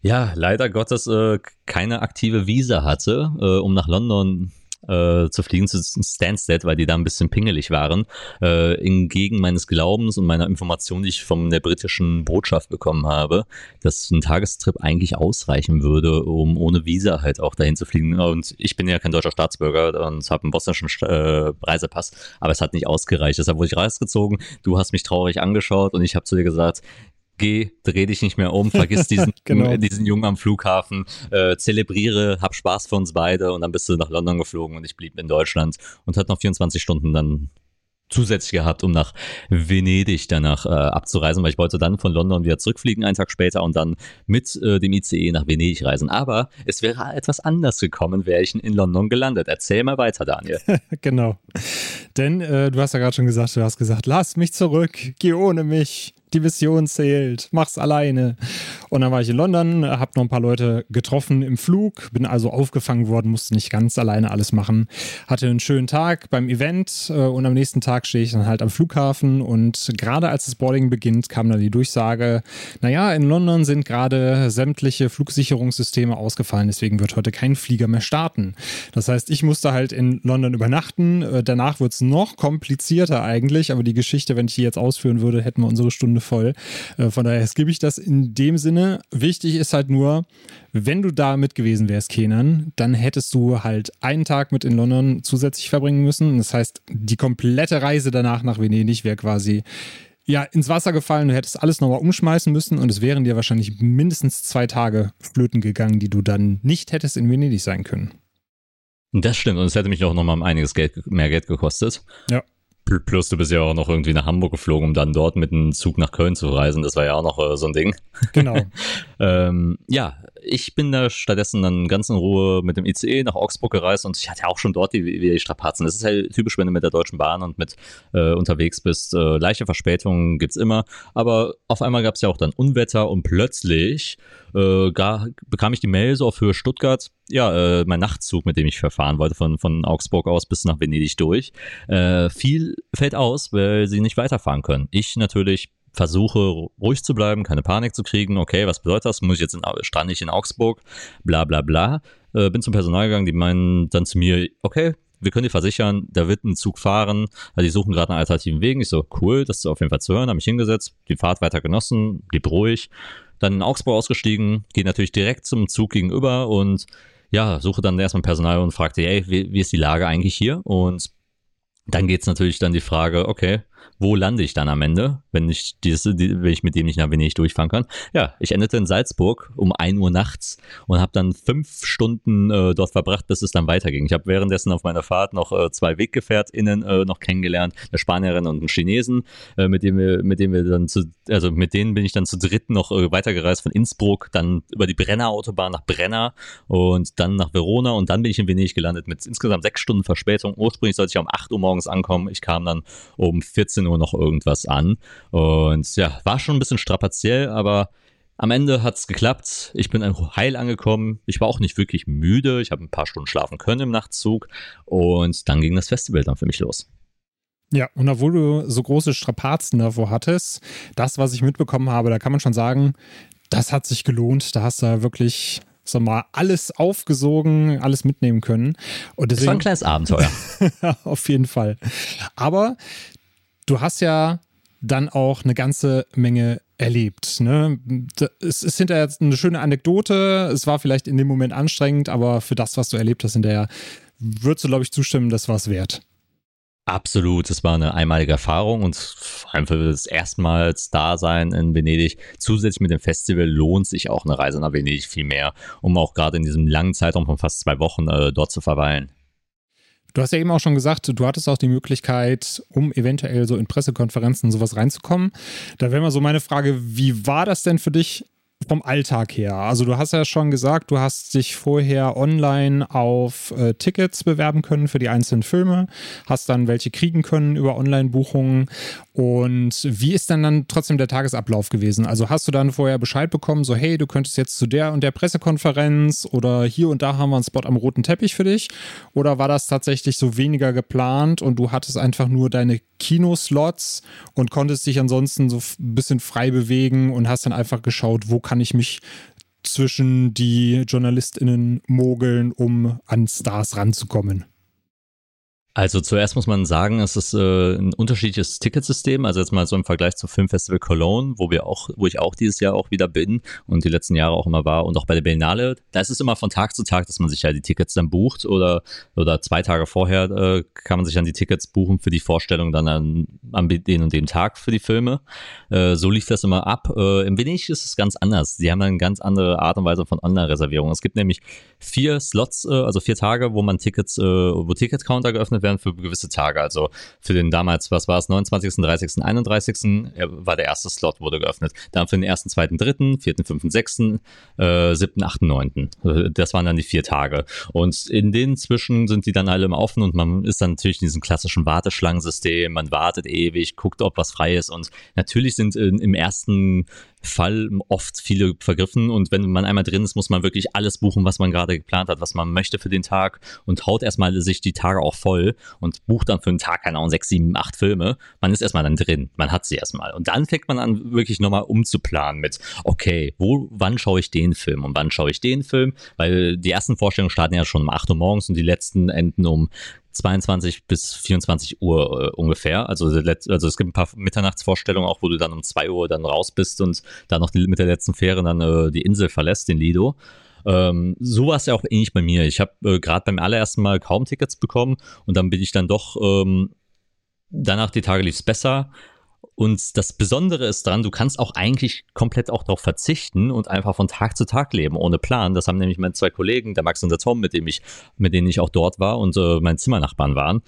S2: ja leider Gottes äh, keine aktive Visa hatte, äh, um nach London äh, zu fliegen zu Stansted, weil die da ein bisschen pingelig waren, äh, entgegen meines Glaubens und meiner Information, die ich von der britischen Botschaft bekommen habe, dass ein Tagestrip eigentlich ausreichen würde, um ohne Visa halt auch dahin zu fliegen. Und ich bin ja kein deutscher Staatsbürger und habe einen bosnischen äh, Reisepass, aber es hat nicht ausgereicht. Deshalb wurde ich rausgezogen. Du hast mich traurig angeschaut und ich habe zu dir gesagt, geh, dreh dich nicht mehr um, vergiss diesen, genau. diesen Jungen am Flughafen, äh, zelebriere, hab Spaß für uns beide und dann bist du nach London geflogen und ich blieb in Deutschland und hat noch 24 Stunden dann zusätzlich gehabt, um nach Venedig danach äh, abzureisen, weil ich wollte dann von London wieder zurückfliegen, einen Tag später und dann mit äh, dem ICE nach Venedig reisen. Aber es wäre etwas anders gekommen, wäre ich in London gelandet. Erzähl mal weiter, Daniel.
S1: genau. Denn äh, du hast ja gerade schon gesagt, du hast gesagt, lass mich zurück, geh ohne mich die Mission zählt, mach's alleine. Und dann war ich in London, habe noch ein paar Leute getroffen im Flug, bin also aufgefangen worden, musste nicht ganz alleine alles machen. Hatte einen schönen Tag beim Event äh, und am nächsten Tag stehe ich dann halt am Flughafen und gerade als das Boarding beginnt, kam dann die Durchsage, naja, in London sind gerade sämtliche Flugsicherungssysteme ausgefallen, deswegen wird heute kein Flieger mehr starten. Das heißt, ich musste halt in London übernachten. Äh, danach wird es noch komplizierter eigentlich, aber die Geschichte, wenn ich die jetzt ausführen würde, hätten wir unsere Stunde voll. Äh, von daher gebe ich das in dem Sinne. Wichtig ist halt nur, wenn du da mit gewesen wärst, Kenan, dann hättest du halt einen Tag mit in London zusätzlich verbringen müssen. Das heißt, die komplette Reise danach nach Venedig wäre quasi ja, ins Wasser gefallen, du hättest alles nochmal umschmeißen müssen und es wären dir wahrscheinlich mindestens zwei Tage flöten gegangen, die du dann nicht hättest in Venedig sein können.
S2: Das stimmt und es hätte mich auch nochmal einiges Geld, mehr Geld gekostet.
S1: Ja.
S2: Plus du bist ja auch noch irgendwie nach Hamburg geflogen, um dann dort mit einem Zug nach Köln zu reisen. Das war ja auch noch äh, so ein Ding.
S1: Genau.
S2: ähm, ja, ich bin da stattdessen dann ganz in Ruhe mit dem ICE nach Augsburg gereist und ich hatte auch schon dort die, die Strapazen. Das ist halt typisch, wenn du mit der Deutschen Bahn und mit äh, unterwegs bist. Äh, leichte Verspätungen gibt's immer, aber auf einmal gab's ja auch dann Unwetter und plötzlich äh, gar, bekam ich die Mail so auf Höhe Stuttgart, ja, äh, mein Nachtzug, mit dem ich verfahren wollte, von, von Augsburg aus bis nach Venedig durch. Äh, viel fällt aus, weil sie nicht weiterfahren können. Ich natürlich versuche ruhig zu bleiben, keine Panik zu kriegen. Okay, was bedeutet das? Muss ich jetzt in, strand ich in Augsburg? Bla bla bla. Äh, bin zum Personal gegangen, die meinen dann zu mir, okay, wir können dir versichern, da wird ein Zug fahren. Also die suchen gerade einen alternativen Weg. Ich so, cool, das ist auf jeden Fall zu hören. Habe mich hingesetzt, die Fahrt weiter genossen, blieb ruhig. Dann in Augsburg ausgestiegen, gehe natürlich direkt zum Zug gegenüber und ja, suche dann erstmal Personal und fragte, ey, wie, wie ist die Lage eigentlich hier? Und dann geht's natürlich dann die Frage, okay, wo lande ich dann am Ende, wenn ich, dieses, wenn ich mit dem nicht nach Venedig durchfahren kann? Ja, ich endete in Salzburg um 1 Uhr nachts und habe dann fünf Stunden äh, dort verbracht, bis es dann weiterging. Ich habe währenddessen auf meiner Fahrt noch äh, zwei WeggefährtInnen äh, noch kennengelernt, eine Spanierin und einen Chinesen, äh, mit dem wir, mit dem wir dann zu, also mit denen bin ich dann zu dritt noch äh, weitergereist von Innsbruck, dann über die Brenner Autobahn nach Brenner und dann nach Verona und dann bin ich in Venedig gelandet mit insgesamt sechs Stunden Verspätung. Ursprünglich sollte ich um 8 Uhr morgens ankommen. Ich kam dann um 14 14 Uhr noch irgendwas an. Und ja, war schon ein bisschen strapaziell, aber am Ende hat es geklappt. Ich bin heil angekommen. Ich war auch nicht wirklich müde. Ich habe ein paar Stunden schlafen können im Nachtzug. Und dann ging das Festival dann für mich los.
S1: Ja, und obwohl du so große Strapazen davor hattest, das, was ich mitbekommen habe, da kann man schon sagen, das hat sich gelohnt. Da hast du wirklich so mal alles aufgesogen, alles mitnehmen können. Und deswegen,
S2: das war ein kleines Abenteuer.
S1: auf jeden Fall. Aber du hast ja dann auch eine ganze Menge erlebt. Ne? Es ist hinterher eine schöne Anekdote. Es war vielleicht in dem Moment anstrengend, aber für das, was du erlebt hast hinterher, würdest du, glaube ich, zustimmen, das war es wert.
S2: Absolut, es war eine einmalige Erfahrung und vor allem für das erstmals Dasein in Venedig. Zusätzlich mit dem Festival lohnt sich auch eine Reise nach Venedig viel mehr, um auch gerade in diesem langen Zeitraum von fast zwei Wochen äh, dort zu verweilen.
S1: Du hast ja eben auch schon gesagt, du hattest auch die Möglichkeit, um eventuell so in Pressekonferenzen sowas reinzukommen. Da wäre mal so meine Frage, wie war das denn für dich vom Alltag her? Also du hast ja schon gesagt, du hast dich vorher online auf äh, Tickets bewerben können für die einzelnen Filme, hast dann welche kriegen können über Online-Buchungen. Und wie ist dann dann trotzdem der Tagesablauf gewesen? Also hast du dann vorher Bescheid bekommen, so hey, du könntest jetzt zu der und der Pressekonferenz oder hier und da haben wir einen Spot am roten Teppich für dich? Oder war das tatsächlich so weniger geplant und du hattest einfach nur deine Kinoslots und konntest dich ansonsten so ein bisschen frei bewegen und hast dann einfach geschaut, wo kann ich mich zwischen die JournalistInnen mogeln, um an Stars ranzukommen?
S2: Also zuerst muss man sagen, es ist äh, ein unterschiedliches Ticketsystem. Also jetzt mal so im Vergleich zum Filmfestival Cologne, wo wir auch, wo ich auch dieses Jahr auch wieder bin und die letzten Jahre auch immer war und auch bei der Biennale. Da ist es immer von Tag zu Tag, dass man sich ja die Tickets dann bucht oder oder zwei Tage vorher äh, kann man sich dann die Tickets buchen für die Vorstellung dann an, an den und dem Tag für die Filme. Äh, so lief das immer ab. Äh, Im Venedig ist es ganz anders. Sie haben dann eine ganz andere Art und Weise von Online-Reservierung. Es gibt nämlich vier Slots, äh, also vier Tage, wo man Tickets, äh, wo Ticket-Counter geöffnet werden für gewisse Tage. Also für den damals, was war es, 29., 30., 31. war der erste Slot, wurde geöffnet. Dann für den 1., 2., 3., 4., 5., 6., äh, 7., 8., 9. Das waren dann die vier Tage. Und in den zwischen sind die dann alle immer offen und man ist dann natürlich in diesem klassischen Warteschlangensystem. Man wartet ewig, guckt, ob was frei ist. Und natürlich sind in, im ersten Fall oft viele vergriffen und wenn man einmal drin ist, muss man wirklich alles buchen, was man gerade geplant hat, was man möchte für den Tag und haut erstmal sich die Tage auch voll und bucht dann für einen Tag, keine Ahnung, sechs, sieben, acht Filme. Man ist erstmal dann drin, man hat sie erstmal und dann fängt man an, wirklich nochmal umzuplanen mit, okay, wo, wann schaue ich den Film und wann schaue ich den Film, weil die ersten Vorstellungen starten ja schon um 8 Uhr morgens und die letzten enden um 22 bis 24 Uhr äh, ungefähr. Also, also es gibt ein paar Mitternachtsvorstellungen auch, wo du dann um 2 Uhr dann raus bist und dann noch die, mit der letzten Fähre dann äh, die Insel verlässt, den Lido. Ähm, so war es ja auch ähnlich bei mir. Ich habe äh, gerade beim allerersten Mal kaum Tickets bekommen und dann bin ich dann doch, ähm, danach die Tage lief es besser. Und das Besondere ist dran, du kannst auch eigentlich komplett auch darauf verzichten und einfach von Tag zu Tag leben, ohne Plan. Das haben nämlich meine zwei Kollegen, der Max und der Tom, mit dem ich, mit denen ich auch dort war und äh, mein Zimmernachbarn waren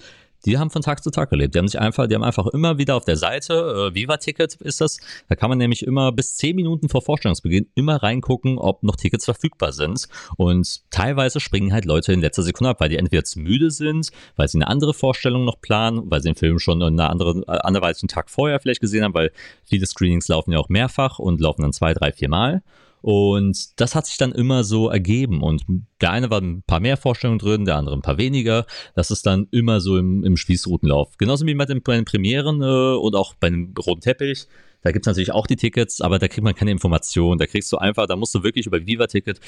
S2: die haben von Tag zu Tag gelebt. Die haben sich einfach, die haben einfach immer wieder auf der Seite, äh, Viva Ticket ist das, da kann man nämlich immer bis zehn Minuten vor Vorstellungsbeginn immer reingucken, ob noch Tickets verfügbar sind. Und teilweise springen halt Leute in letzter Sekunde ab, weil die entweder zu müde sind, weil sie eine andere Vorstellung noch planen, weil sie den Film schon einen anderen, äh, anderweitigen Tag vorher vielleicht gesehen haben, weil viele Screenings laufen ja auch mehrfach und laufen dann zwei, drei, vier Mal. Und das hat sich dann immer so ergeben. Und der eine war ein paar mehr Vorstellungen drin, der andere ein paar weniger. Das ist dann immer so im, im Spießrutenlauf. Genauso wie bei den, bei den Premieren äh, und auch bei dem roten Teppich. Da gibt es natürlich auch die Tickets, aber da kriegt man keine Informationen. Da kriegst du einfach, da musst du wirklich über Viva-Ticket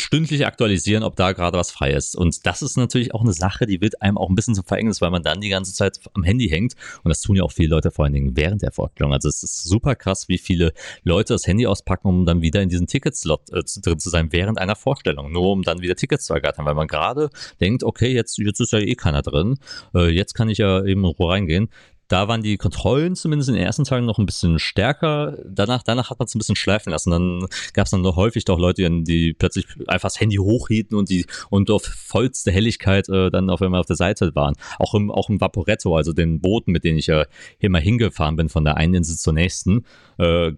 S2: stündlich aktualisieren, ob da gerade was frei ist. Und das ist natürlich auch eine Sache, die wird einem auch ein bisschen zum Verhängnis, weil man dann die ganze Zeit am Handy hängt. Und das tun ja auch viele Leute vor allen Dingen während der Vorstellung. Also es ist super krass, wie viele Leute das Handy auspacken, um dann wieder in diesen Ticketslot äh, drin zu sein während einer Vorstellung. Nur um dann wieder Tickets zu ergattern, weil man gerade denkt, okay, jetzt, jetzt ist ja eh keiner drin. Äh, jetzt kann ich ja eben in Ruhe reingehen. Da waren die Kontrollen zumindest in den ersten Tagen noch ein bisschen stärker. Danach, danach hat man es ein bisschen schleifen lassen. Dann gab es dann noch häufig doch Leute, die plötzlich einfach das Handy hochhielten und die und auf vollste Helligkeit äh, dann auf einmal auf der Seite waren. Auch im, auch im Vaporetto, also den Booten, mit denen ich ja hier mal hingefahren bin von der einen Insel zur nächsten, äh,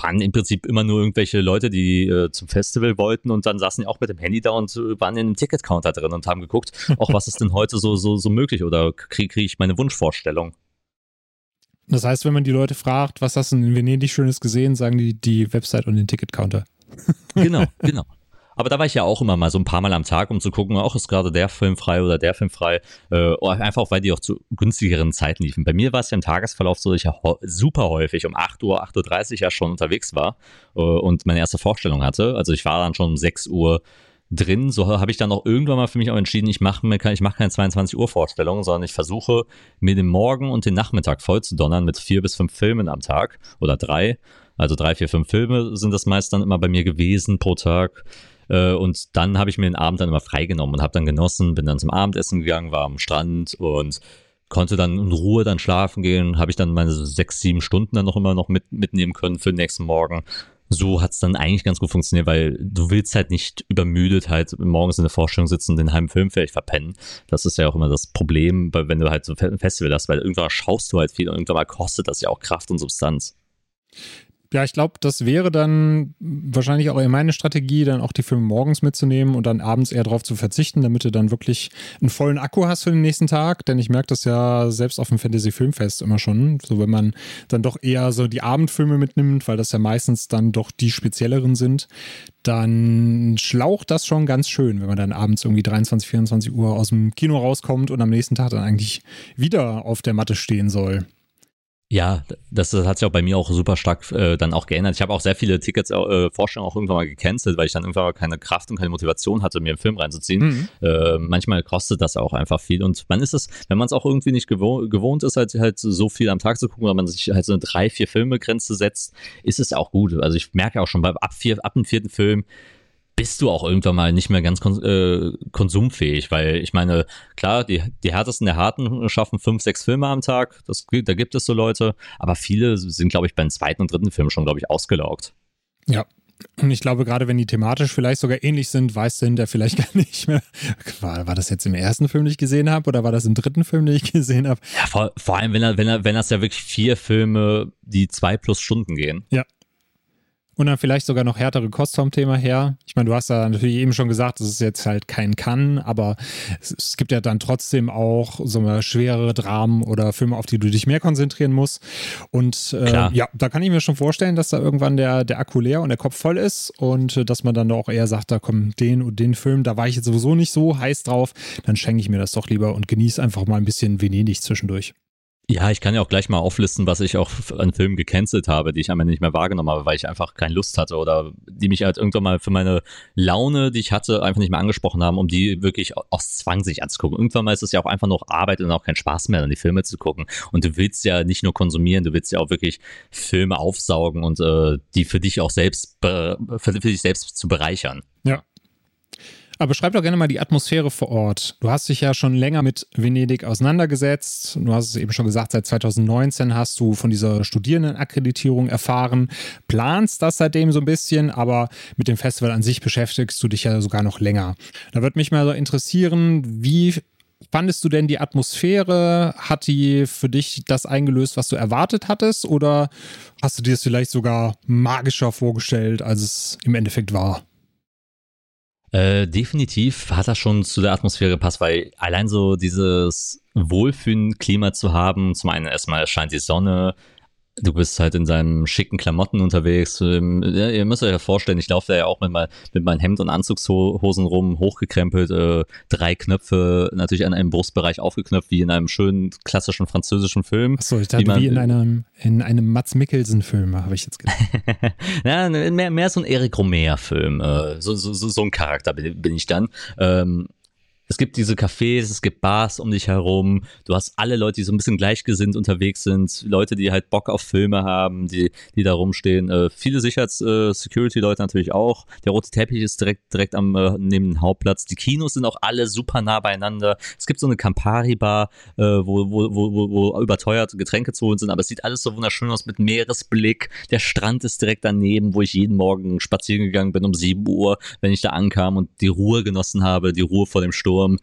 S2: waren im Prinzip immer nur irgendwelche Leute, die äh, zum Festival wollten und dann saßen die auch mit dem Handy da und äh, waren in einem Ticketcounter drin und haben geguckt, auch was ist denn heute so, so, so möglich oder kriege krieg ich meine Wunschvorstellung.
S1: Das heißt, wenn man die Leute fragt, was hast du in Venedig Schönes gesehen, sagen die die Website und den Ticketcounter.
S2: Genau, genau. Aber da war ich ja auch immer mal so ein paar Mal am Tag, um zu gucken, auch ist gerade der Film frei oder der Film frei. Äh, einfach, weil die auch zu günstigeren Zeiten liefen. Bei mir war es ja im Tagesverlauf so, dass ich ja super häufig um 8 Uhr, 8.30 Uhr ja schon unterwegs war äh, und meine erste Vorstellung hatte. Also ich war dann schon um 6 Uhr drin. So habe ich dann auch irgendwann mal für mich auch entschieden, ich mache ich mache keine 22 Uhr Vorstellung, sondern ich versuche mir den Morgen und den Nachmittag voll zu donnern mit vier bis fünf Filmen am Tag oder drei. Also drei, vier, fünf Filme sind das meist dann immer bei mir gewesen pro Tag. Äh, und dann habe ich mir den Abend dann immer freigenommen und habe dann genossen, bin dann zum Abendessen gegangen, war am Strand und konnte dann in Ruhe dann schlafen gehen, habe ich dann meine sechs, sieben Stunden dann noch immer noch mit, mitnehmen können für den nächsten Morgen. So hat es dann eigentlich ganz gut funktioniert, weil du willst halt nicht übermüdet halt morgens in der Vorstellung sitzen und den halben Film vielleicht verpennen. Das ist ja auch immer das Problem, wenn du halt so ein Festival hast, weil irgendwann schaust du halt viel und irgendwann mal kostet das ja auch Kraft und Substanz.
S1: Ja, ich glaube, das wäre dann wahrscheinlich auch eher meine Strategie, dann auch die Filme morgens mitzunehmen und dann abends eher darauf zu verzichten, damit du dann wirklich einen vollen Akku hast für den nächsten Tag. Denn ich merke das ja selbst auf dem Fantasy-Filmfest immer schon. So, wenn man dann doch eher so die Abendfilme mitnimmt, weil das ja meistens dann doch die spezielleren sind, dann schlaucht das schon ganz schön, wenn man dann abends irgendwie 23, 24 Uhr aus dem Kino rauskommt und am nächsten Tag dann eigentlich wieder auf der Matte stehen soll.
S2: Ja, das, das hat sich auch bei mir auch super stark äh, dann auch geändert. Ich habe auch sehr viele Tickets, äh, Vorstellungen auch irgendwann mal gecancelt, weil ich dann irgendwann mal keine Kraft und keine Motivation hatte, mir einen Film reinzuziehen. Mhm. Äh, manchmal kostet das auch einfach viel. Und man ist es, wenn man es auch irgendwie nicht gewohnt, gewohnt ist, halt, halt so viel am Tag zu gucken, weil man sich halt so eine drei, vier Filme Grenze setzt, ist es auch gut. Also ich merke auch schon bei ab vier, ab dem vierten Film, bist du auch irgendwann mal nicht mehr ganz kon äh, konsumfähig, weil ich meine, klar, die, die härtesten der Harten schaffen fünf, sechs Filme am Tag, das, da gibt es so Leute, aber viele sind, glaube ich, beim zweiten und dritten Film schon, glaube ich, ausgelaugt.
S1: Ja, und ich glaube, gerade wenn die thematisch vielleicht sogar ähnlich sind, weiß der der vielleicht gar nicht mehr. War, war das jetzt im ersten Film, den ich gesehen habe, oder war das im dritten Film, den ich gesehen habe?
S2: Ja, vor, vor allem, wenn er, wenn er, wenn das ja wirklich vier Filme, die zwei plus Stunden gehen.
S1: Ja, und dann vielleicht sogar noch härtere Kost vom Thema her. Ich meine, du hast ja natürlich eben schon gesagt, es ist jetzt halt kein Kann, aber es, es, gibt ja dann trotzdem auch so eine schwerere Dramen oder Filme, auf die du dich mehr konzentrieren musst. Und äh, ja, da kann ich mir schon vorstellen, dass da irgendwann der, der Akku leer und der Kopf voll ist und äh, dass man dann auch eher sagt, da kommt den und den Film, da war ich jetzt sowieso nicht so heiß drauf, dann schenke ich mir das doch lieber und genieße einfach mal ein bisschen Venedig zwischendurch.
S2: Ja, ich kann ja auch gleich mal auflisten, was ich auch an Filmen gecancelt habe, die ich Ende nicht mehr wahrgenommen habe, weil ich einfach keine Lust hatte oder die mich halt irgendwann mal für meine Laune, die ich hatte, einfach nicht mehr angesprochen haben, um die wirklich aus Zwang sich anzugucken. Irgendwann mal ist es ja auch einfach noch Arbeit und auch kein Spaß mehr, dann die Filme zu gucken. Und du willst ja nicht nur konsumieren, du willst ja auch wirklich Filme aufsaugen und äh, die für dich auch selbst, für dich selbst zu bereichern.
S1: Ja, aber beschreib doch gerne mal die Atmosphäre vor Ort. Du hast dich ja schon länger mit Venedig auseinandergesetzt. Du hast es eben schon gesagt, seit 2019 hast du von dieser Studierendenakkreditierung erfahren. Planst das seitdem so ein bisschen, aber mit dem Festival an sich beschäftigst du dich ja sogar noch länger. Da würde mich mal so interessieren, wie fandest du denn die Atmosphäre? Hat die für dich das eingelöst, was du erwartet hattest? Oder hast du dir es vielleicht sogar magischer vorgestellt, als es im Endeffekt war?
S2: Äh, definitiv hat das schon zu der Atmosphäre gepasst, weil allein so dieses Wohlfühlen-Klima zu haben, zum einen erstmal scheint die Sonne, du bist halt in seinen schicken Klamotten unterwegs. Ähm, ja, ihr müsst euch ja vorstellen, ich laufe da ja auch mit, mein, mit meinem Hemd und Anzugshosen rum, hochgekrempelt, äh, drei Knöpfe natürlich an einem Brustbereich aufgeknöpft, wie in einem schönen klassischen französischen Film.
S1: Achso, ich dachte, wie, man, wie in einem, in einem Mats Mikkelsen-Film, habe ich jetzt gedacht.
S2: ja, mehr, mehr so ein Eric Romer-Film. Äh, so, so, so, ein Charakter bin, bin ich dann. Ähm, es gibt diese Cafés, es gibt Bars um dich herum. Du hast alle Leute, die so ein bisschen gleichgesinnt unterwegs sind. Leute, die halt Bock auf Filme haben, die, die da rumstehen. Äh, viele Sicherheits-Security-Leute äh, natürlich auch. Der rote Teppich ist direkt, direkt am, äh, neben dem Hauptplatz. Die Kinos sind auch alle super nah beieinander. Es gibt so eine Campari-Bar, äh, wo, wo, wo, wo überteuerte Getränke zu holen sind, aber es sieht alles so wunderschön aus mit Meeresblick. Der Strand ist direkt daneben, wo ich jeden Morgen spazieren gegangen bin um 7 Uhr, wenn ich da ankam und die Ruhe genossen habe, die Ruhe vor dem Sturm Sturm.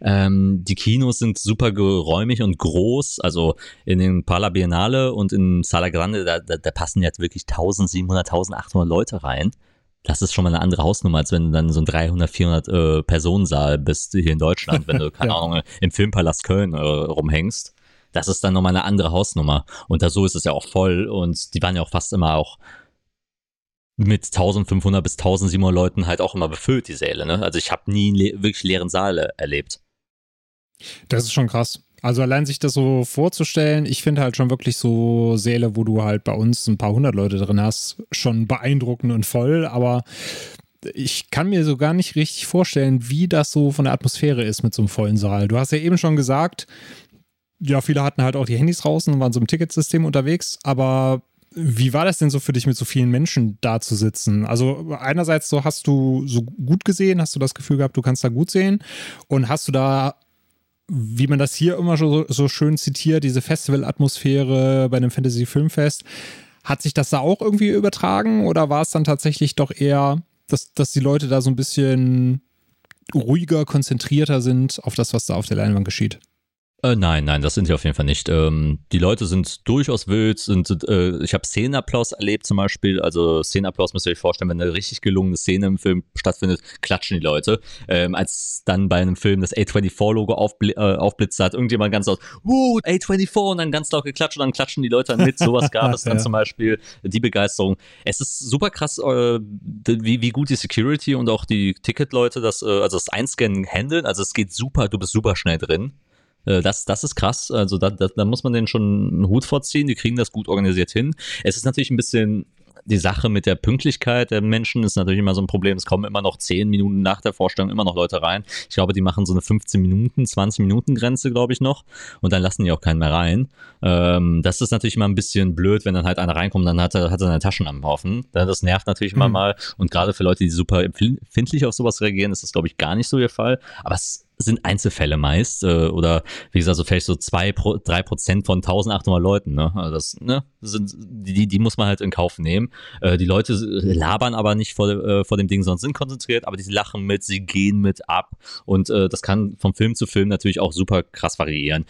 S2: Ähm, die Kinos sind super geräumig und groß. Also in den Pala Biennale und in Sala Grande, da, da, da passen jetzt wirklich 1700, 1800 Leute rein. Das ist schon mal eine andere Hausnummer, als wenn du dann so ein 300, 400 äh, Personensaal bist hier in Deutschland, wenn du, keine ja. Ahnung, im Filmpalast Köln äh, rumhängst. das ist dann nochmal eine andere Hausnummer. Und da so ist es ja auch voll und die waren ja auch fast immer auch mit 1500 bis 1700 Leuten halt auch immer befüllt, die Säle. Ne? Also ich habe nie le wirklich leeren Saal erlebt.
S1: Das ist schon krass. Also allein sich das so vorzustellen, ich finde halt schon wirklich so Säle, wo du halt bei uns ein paar hundert Leute drin hast, schon beeindruckend und voll, aber ich kann mir so gar nicht richtig vorstellen, wie das so von der Atmosphäre ist mit so einem vollen Saal. Du hast ja eben schon gesagt, ja, viele hatten halt auch die Handys draußen und waren so im Ticketsystem unterwegs, aber wie war das denn so für dich, mit so vielen Menschen da zu sitzen? Also einerseits so hast du so gut gesehen, hast du das Gefühl gehabt, du kannst da gut sehen und hast du da wie man das hier immer so, so schön zitiert, diese Festival-Atmosphäre bei einem Fantasy-Filmfest, hat sich das da auch irgendwie übertragen oder war es dann tatsächlich doch eher, dass, dass die Leute da so ein bisschen ruhiger, konzentrierter sind auf das, was da auf der Leinwand geschieht?
S2: Äh, nein, nein, das sind sie auf jeden Fall nicht. Ähm, die Leute sind durchaus wild. Sind, äh, ich habe Szenenapplaus erlebt zum Beispiel. Also Szenenapplaus müsst ihr euch vorstellen, wenn eine richtig gelungene Szene im Film stattfindet, klatschen die Leute. Ähm, als dann bei einem Film das A24-Logo aufbl äh, aufblitzt, hat irgendjemand ganz laut, wow, A24 und dann ganz laut geklatscht und dann klatschen die Leute dann mit. Sowas gab es dann ja. zum Beispiel. Die Begeisterung. Es ist super krass, äh, wie, wie gut die Security und auch die Ticketleute das, äh, also das Einscannen handeln. Also es geht super, du bist super schnell drin. Äh, das, das ist krass. Also da, da, da muss man denen schon einen Hut vorziehen. Die kriegen das gut organisiert hin. Es ist natürlich ein bisschen die Sache mit der Pünktlichkeit der Menschen ist natürlich immer so ein Problem. Es kommen immer noch zehn Minuten nach der Vorstellung immer noch Leute rein. Ich glaube, die machen so eine 15 Minuten, 20 Minuten Grenze, glaube ich noch. Und dann lassen die auch keinen mehr rein. Ähm, das ist natürlich immer ein bisschen blöd, wenn dann halt einer reinkommt, dann hat er, hat er seine Taschen am Haufen. Das nervt natürlich immer mhm. mal. Und gerade für Leute, die super empfindlich auf sowas reagieren, ist das, glaube ich, gar nicht so ihr Fall. Aber es sind Einzelfälle meist äh, oder wie gesagt so vielleicht so zwei pro, drei Prozent von 1800 Leuten ne? Also das ne sind die die muss man halt in Kauf nehmen. Äh, die Leute labern aber nicht vor, äh, vor dem Ding sondern sind konzentriert aber die lachen mit sie gehen mit ab. Und äh, das kann vom Film zu Film natürlich auch super krass variieren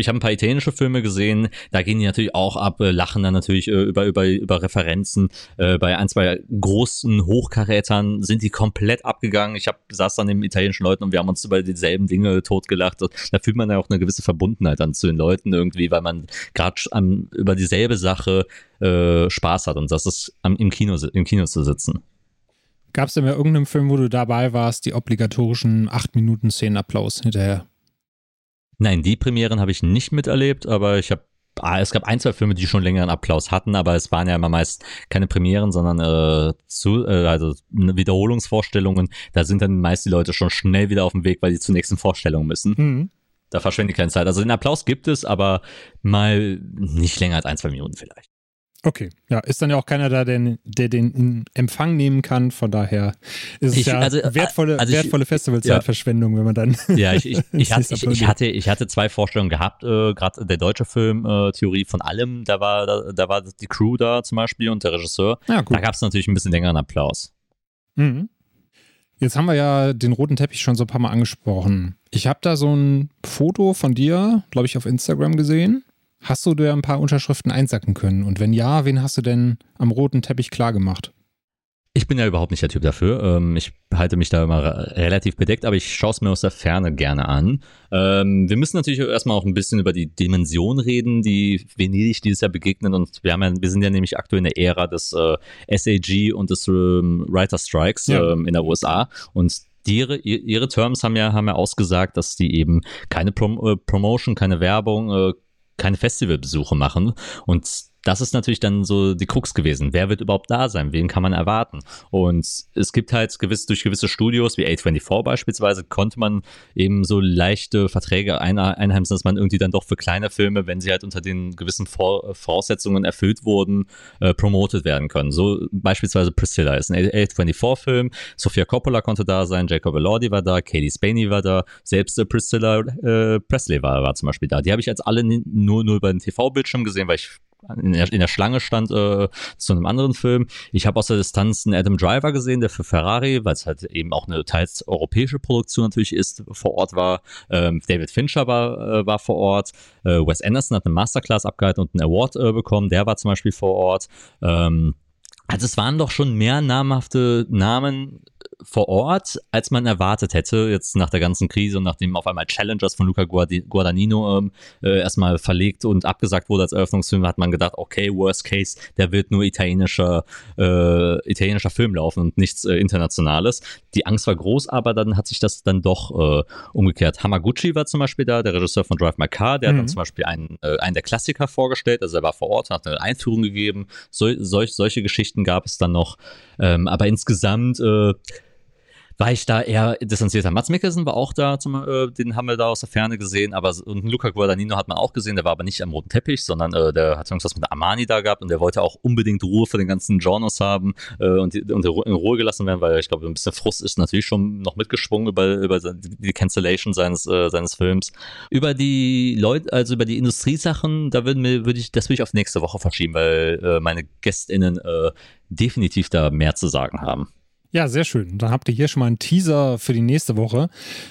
S2: ich habe ein paar italienische Filme gesehen, da gehen die natürlich auch ab, äh, lachen dann natürlich äh, über, über, über Referenzen. Äh, bei ein, zwei großen Hochkarätern sind die komplett abgegangen. Ich hab, saß dann neben italienischen Leuten und wir haben uns über dieselben Dinge totgelacht. Da fühlt man ja auch eine gewisse Verbundenheit dann zu den Leuten irgendwie, weil man gerade über dieselbe Sache Spaß hat und das ist am, im, Kino, im Kino zu sitzen.
S1: Gab es denn bei irgendeinem Film, wo du dabei warst, die obligatorischen 8 Minuten Szenenapplaus hinterher?
S2: Nein, die Premieren habe ich nicht miterlebt, aber ich habe ah, es gab ein, zwei Filme, die schon längeren Applaus hatten, aber es waren ja immer meist keine Premieren, sondern äh, zu, äh, also Wiederholungsvorstellungen. Da sind dann meist die Leute schon schnell wieder auf dem Weg, weil die zur nächsten Vorstellung müssen. Mhm. Da verschwende ich keine Zeit. Also den Applaus gibt es, aber mal nicht länger als ein, zwei Minuten vielleicht.
S1: Okay, ja, ist dann ja auch keiner da, der, der den in Empfang nehmen kann. Von daher ist es ich, ja also, wertvolle, also wertvolle Festivalzeitverschwendung, ja. wenn man dann.
S2: Ja, ich, ich, ich, hatte, ich, hatte, ich hatte zwei Vorstellungen gehabt, äh, gerade der deutsche Film äh, Theorie von allem, da war, da, da, war die Crew da zum Beispiel und der Regisseur. Ja, da gab es natürlich ein bisschen längeren Applaus.
S1: Mhm. Jetzt haben wir ja den roten Teppich schon so ein paar Mal angesprochen. Ich habe da so ein Foto von dir, glaube ich, auf Instagram gesehen. Hast du dir ein paar Unterschriften einsacken können? Und wenn ja, wen hast du denn am roten Teppich klargemacht?
S2: Ich bin ja überhaupt nicht der Typ dafür. Ähm, ich halte mich da immer relativ bedeckt, aber ich schaue es mir aus der Ferne gerne an. Ähm, wir müssen natürlich erstmal auch ein bisschen über die Dimension reden, die Venedig dieses Jahr begegnet. Und wir, haben ja, wir sind ja nämlich aktuell in der Ära des äh, SAG und des ähm, Writer Strikes ja. in der USA. Und die ihre, ihre Terms haben ja, haben ja ausgesagt, dass die eben keine Prom äh, Promotion, keine Werbung, äh, keine Festivalbesuche machen. Und das ist natürlich dann so die Krux gewesen. Wer wird überhaupt da sein? Wen kann man erwarten? Und es gibt halt gewiss, durch gewisse Studios, wie A24 beispielsweise, konnte man eben so leichte Verträge einheimsen, dass man irgendwie dann doch für kleine Filme, wenn sie halt unter den gewissen Vor Voraussetzungen erfüllt wurden, äh, promotet werden können. So beispielsweise Priscilla ist ein A24-Film. Sofia Coppola konnte da sein, Jacob Elordi war da, Katie Spaney war da, selbst äh, Priscilla äh, Presley war, war zum Beispiel da. Die habe ich als alle nur, nur über den TV-Bildschirm gesehen, weil ich in der, in der Schlange stand äh, zu einem anderen Film. Ich habe aus der Distanz einen Adam Driver gesehen, der für Ferrari, weil es halt eben auch eine teils europäische Produktion natürlich ist, vor Ort war. Ähm, David Fincher war, äh, war vor Ort. Äh, Wes Anderson hat eine Masterclass abgehalten und einen Award äh, bekommen. Der war zum Beispiel vor Ort. Ähm, also es waren doch schon mehr namhafte Namen vor Ort, als man erwartet hätte, jetzt nach der ganzen Krise und nachdem auf einmal Challengers von Luca Guadagnino ähm, äh, erstmal verlegt und abgesagt wurde als Eröffnungsfilm, hat man gedacht, okay, worst case, der wird nur italienischer, äh, italienischer Film laufen und nichts äh, Internationales. Die Angst war groß, aber dann hat sich das dann doch äh, umgekehrt. Hamaguchi war zum Beispiel da, der Regisseur von Drive My Car, der mhm. hat dann mhm. zum Beispiel einen, äh, einen der Klassiker vorgestellt, also er war vor Ort, hat eine Einführung gegeben, so, solch, solche Geschichten gab es dann noch, ähm, aber insgesamt äh, war ich da eher distanzierter. Mats Mikkelsen war auch da, zum, äh, den haben wir da aus der Ferne gesehen, aber und Luca Guadagnino hat man auch gesehen, der war aber nicht am roten Teppich, sondern äh, der hat irgendwas mit Armani da gehabt und der wollte auch unbedingt Ruhe für den ganzen Genres haben äh, und, und in Ruhe gelassen werden, weil ich glaube, ein bisschen Frust ist natürlich schon noch mitgeschwungen über, über die Cancellation seines, äh, seines Films. Über die Leute, also über die Industriesachen, da würden wir, würde ich, das würde ich auf nächste Woche verschieben, weil äh, meine GästInnen äh, definitiv da mehr zu sagen haben.
S1: Ja, sehr schön. Dann habt ihr hier schon mal einen Teaser für die nächste Woche.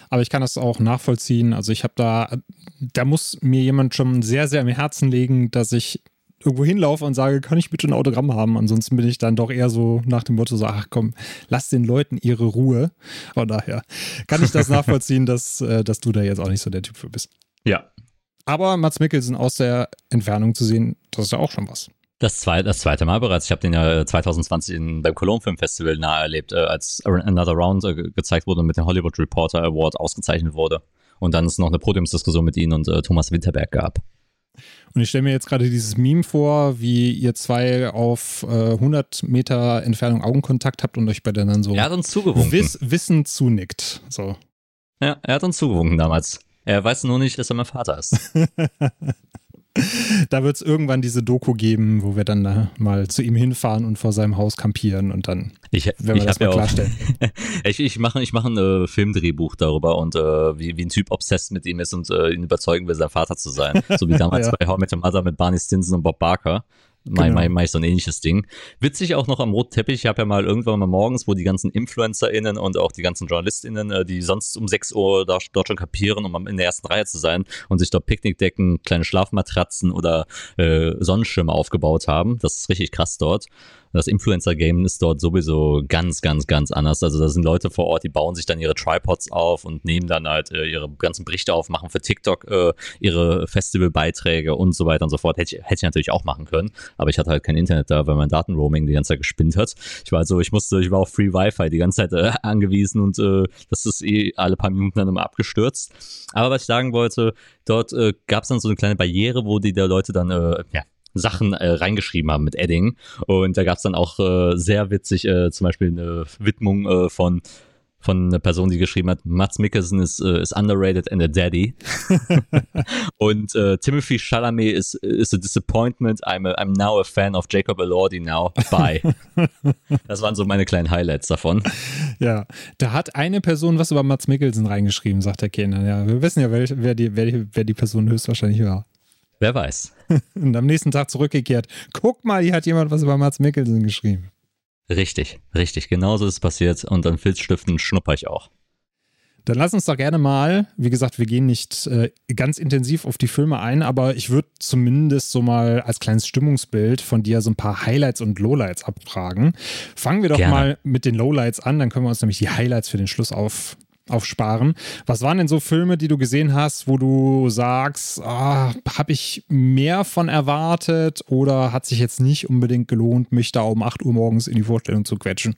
S1: Aber ich kann das auch nachvollziehen. Also ich habe da, da muss mir jemand schon sehr, sehr am Herzen legen, dass ich irgendwo hinlaufe und sage, kann ich bitte ein Autogramm haben? Ansonsten bin ich dann doch eher so nach dem Motto so, ach komm, lass den Leuten ihre Ruhe. Von daher kann ich das nachvollziehen, dass, äh, dass du da jetzt auch nicht so der Typ für bist.
S2: Ja.
S1: Aber Mats Mikkelsen aus der Entfernung zu sehen, das ist ja auch schon was.
S2: Das zweite, das zweite Mal bereits. Ich habe den ja 2020 in, beim Cologne Film Festival nahe erlebt, äh, als Another Round äh, gezeigt wurde und mit dem Hollywood Reporter Award ausgezeichnet wurde. Und dann es noch eine Podiumsdiskussion mit ihnen und äh, Thomas Winterberg gab.
S1: Und ich stelle mir jetzt gerade dieses Meme vor, wie ihr zwei auf äh, 100 Meter Entfernung Augenkontakt habt und euch bei dann so
S2: er hat uns zugewunken. Wiss,
S1: Wissen zunickt. So.
S2: Ja, er hat uns zugewunken damals. Er weiß nur nicht, dass er mein Vater ist.
S1: da wird es irgendwann diese Doku geben, wo wir dann da mal zu ihm hinfahren und vor seinem Haus kampieren und dann
S2: ich, werden wir ich das mal ja klarstellen. ich ich mache ich mach ein äh, Filmdrehbuch darüber und äh, wie, wie ein Typ obsessed mit ihm ist und äh, ihn überzeugen will, sein Vater zu sein. So wie damals ja. bei How I Met Your Mother mit Barney Stinson und Bob Barker. Mai, genau. Mai, so ein ähnliches Ding. Witzig auch noch am roten Teppich. Ich habe ja mal irgendwann mal morgens, wo die ganzen InfluencerInnen und auch die ganzen JournalistInnen, äh, die sonst um 6 Uhr da, dort schon kapieren, um in der ersten Reihe zu sein und sich dort Picknickdecken, kleine Schlafmatratzen oder äh, Sonnenschirme aufgebaut haben. Das ist richtig krass dort das Influencer-Game ist dort sowieso ganz, ganz, ganz anders. Also da sind Leute vor Ort, die bauen sich dann ihre Tripods auf und nehmen dann halt äh, ihre ganzen Berichte auf, machen für TikTok äh, ihre Festivalbeiträge und so weiter und so fort. Hätte ich, hätte ich natürlich auch machen können, aber ich hatte halt kein Internet da, weil mein Datenroaming die ganze Zeit gespinnt hat. Ich war also, ich musste, ich war auf Free Wi-Fi die ganze Zeit äh, angewiesen und äh, das ist eh alle paar Minuten dann immer abgestürzt. Aber was ich sagen wollte, dort äh, gab es dann so eine kleine Barriere, wo die der Leute dann äh, ja, Sachen äh, reingeschrieben haben mit Edding. Und da gab es dann auch äh, sehr witzig äh, zum Beispiel eine Widmung äh, von von einer Person, die geschrieben hat, Mats Mikkelsen ist, uh, is underrated and a daddy. und uh, Timothy Chalamet is, is a disappointment. I'm, a, I'm now a fan of Jacob Elordi now. Bye. das waren so meine kleinen Highlights davon.
S1: Ja, da hat eine Person was über Mats Mikkelsen reingeschrieben, sagt der Kenner. Ja, wir wissen ja, wer, wer, die, wer, die, wer die Person höchstwahrscheinlich war.
S2: Wer weiß.
S1: Und am nächsten Tag zurückgekehrt. Guck mal, hier hat jemand was über Mats Mikkelsen geschrieben.
S2: Richtig, richtig. Genauso ist es passiert. Und an Filzstiften schnupper ich auch.
S1: Dann lass uns doch gerne mal, wie gesagt, wir gehen nicht äh, ganz intensiv auf die Filme ein, aber ich würde zumindest so mal als kleines Stimmungsbild von dir so ein paar Highlights und Lowlights abfragen. Fangen wir doch gerne. mal mit den Lowlights an, dann können wir uns nämlich die Highlights für den Schluss auf, aufsparen. Was waren denn so Filme, die du gesehen hast, wo du sagst, ah, habe ich mehr von erwartet oder hat sich jetzt nicht unbedingt gelohnt, mich da um 8 Uhr morgens in die Vorstellung zu quetschen?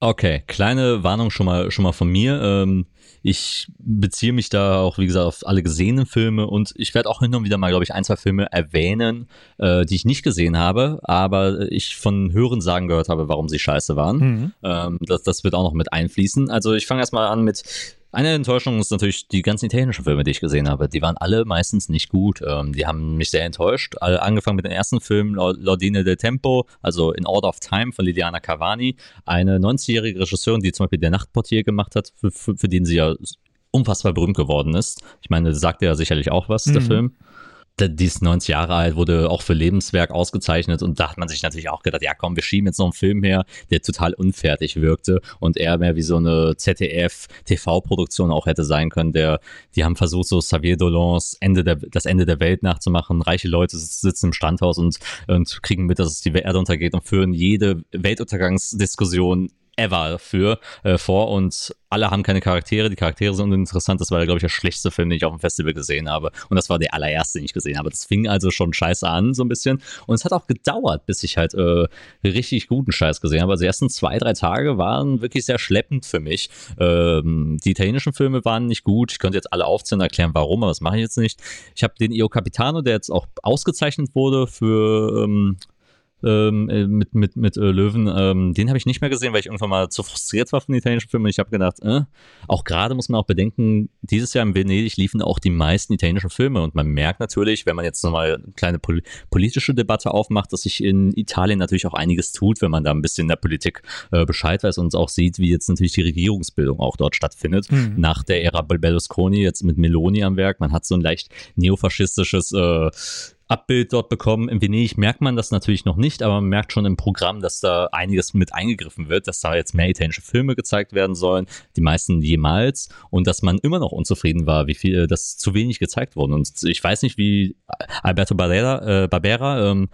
S2: Okay, kleine Warnung schon mal, schon mal von mir. Ähm, ich beziehe mich da auch, wie gesagt, auf alle gesehenen Filme und ich werde auch hin und wieder mal, glaube ich, ein, zwei Filme erwähnen, äh, die ich nicht gesehen habe, aber ich von Hören sagen gehört habe, warum sie scheiße waren. Mhm. Ähm, das, das wird auch noch mit einfließen. Also ich fange erstmal an mit eine Enttäuschung ist natürlich die ganzen italienischen Filme, die ich gesehen habe. Die waren alle meistens nicht gut. Ähm, die haben mich sehr enttäuscht. Alle, angefangen mit den ersten Filmen, L'Ordine del Tempo, also In Order of Time von Liliana Cavani. Eine 90-jährige Regisseurin, die zum Beispiel Der Nachtportier gemacht hat, für, für, für den sie ja unfassbar berühmt geworden ist. Ich meine, sagt ja sicherlich auch was, mhm. der Film die ist 90 Jahre alt, wurde auch für Lebenswerk ausgezeichnet und da hat man sich natürlich auch gedacht, ja komm, wir schieben jetzt noch einen Film her, der total unfertig wirkte und eher mehr wie so eine ZDF-TV-Produktion auch hätte sein können. Der, die haben versucht, so Xavier Dolans Ende der, das Ende der Welt nachzumachen. Reiche Leute sitzen im Standhaus und, und kriegen mit, dass es die Erde untergeht und führen jede Weltuntergangsdiskussion ever für äh, vor und alle haben keine Charaktere, die Charaktere sind uninteressant. Das war, glaube ich, der schlechteste Film, den ich auf dem Festival gesehen habe. Und das war der allererste, den ich gesehen habe. Das fing also schon scheiße an, so ein bisschen. Und es hat auch gedauert, bis ich halt äh, richtig guten Scheiß gesehen habe. Also die ersten zwei, drei Tage waren wirklich sehr schleppend für mich. Ähm, die italienischen Filme waren nicht gut. Ich könnte jetzt alle aufzählen, erklären, warum, aber das mache ich jetzt nicht. Ich habe den Io Capitano, der jetzt auch ausgezeichnet wurde für ähm, ähm, äh, mit, mit, mit äh, Löwen, ähm, den habe ich nicht mehr gesehen, weil ich irgendwann mal zu frustriert war von den italienischen Filmen. Und ich habe gedacht, äh, auch gerade muss man auch bedenken, dieses Jahr in Venedig liefen auch die meisten italienischen Filme. Und man merkt natürlich, wenn man jetzt nochmal eine kleine pol politische Debatte aufmacht, dass sich in Italien natürlich auch einiges tut, wenn man da ein bisschen in der Politik äh, Bescheid weiß und auch sieht, wie jetzt natürlich die Regierungsbildung auch dort stattfindet. Mhm. Nach der Ära Berlusconi, jetzt mit Meloni am Werk. Man hat so ein leicht neofaschistisches äh, Abbild dort bekommen. In Venedig merkt man das natürlich noch nicht, aber man merkt schon im Programm, dass da einiges mit eingegriffen wird, dass da jetzt mehr italienische Filme gezeigt werden sollen, die meisten jemals, und dass man immer noch unzufrieden war, wie viel, das zu wenig gezeigt wurde. Und ich weiß nicht, wie Alberto Barbera, äh, Barbera ähm,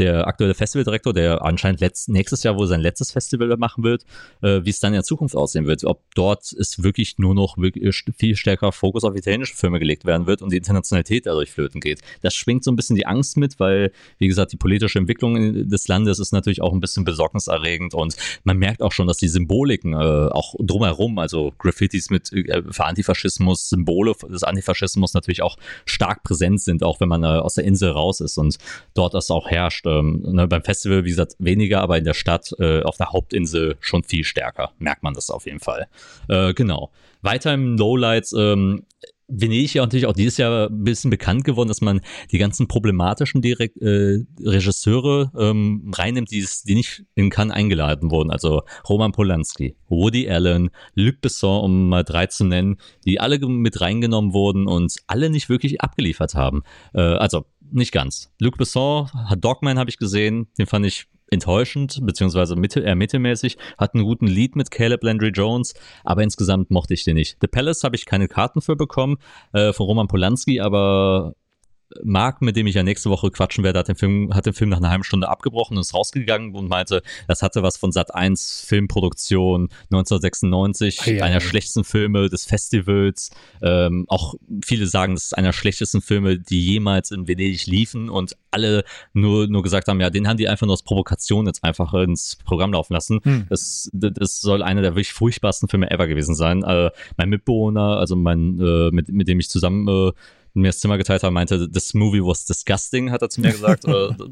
S2: der aktuelle Festivaldirektor, der anscheinend letzt, nächstes Jahr wohl sein letztes Festival machen wird, äh, wie es dann in der Zukunft aussehen wird. Ob dort es wirklich nur noch wirklich viel stärker Fokus auf italienische Filme gelegt werden wird und die Internationalität dadurch flöten geht. Das schwingt so ein bisschen die Angst mit, weil, wie gesagt, die politische Entwicklung des Landes ist natürlich auch ein bisschen besorgniserregend und man merkt auch schon, dass die Symboliken äh, auch drumherum, also Graffitis mit äh, für Antifaschismus, Symbole des Antifaschismus natürlich auch stark präsent sind, auch wenn man äh, aus der Insel raus ist und dort das auch herrscht. Ähm, ne, beim Festival, wie gesagt, weniger, aber in der Stadt, äh, auf der Hauptinsel schon viel stärker. Merkt man das auf jeden Fall. Äh, genau. Weiter im Lowlights, ähm, Venedig ja natürlich auch dieses Jahr ein bisschen bekannt geworden, dass man die ganzen problematischen Direkt, äh, Regisseure ähm, reinnimmt, die, die nicht in Cannes eingeladen wurden. Also Roman Polanski, Woody Allen, Luc Besson, um mal drei zu nennen, die alle mit reingenommen wurden und alle nicht wirklich abgeliefert haben. Äh, also nicht ganz. Luc Besson, Dogman habe ich gesehen, den fand ich enttäuschend, beziehungsweise mittel, eher mittelmäßig, hat einen guten Lead mit Caleb Landry Jones, aber insgesamt mochte ich den nicht. The Palace habe ich keine Karten für bekommen, äh, von Roman Polanski, aber Marc, mit dem ich ja nächste Woche quatschen werde, hat den Film, hat den Film nach einer halben Stunde abgebrochen und ist rausgegangen und meinte, das hatte was von Sat 1 Filmproduktion 1996, ah, ja, einer ja. schlechtesten Filme des Festivals. Ähm, auch viele sagen, das ist einer schlechtesten Filme, die jemals in Venedig liefen und alle nur, nur gesagt haben, ja, den haben die einfach nur als Provokation jetzt einfach ins Programm laufen lassen. Hm. Das, das soll einer der wirklich furchtbarsten Filme ever gewesen sein. Äh, mein Mitbewohner, also mein, äh, mit, mit dem ich zusammen äh, mir das Zimmer geteilt hat, meinte, this movie was disgusting, hat er zu mir gesagt.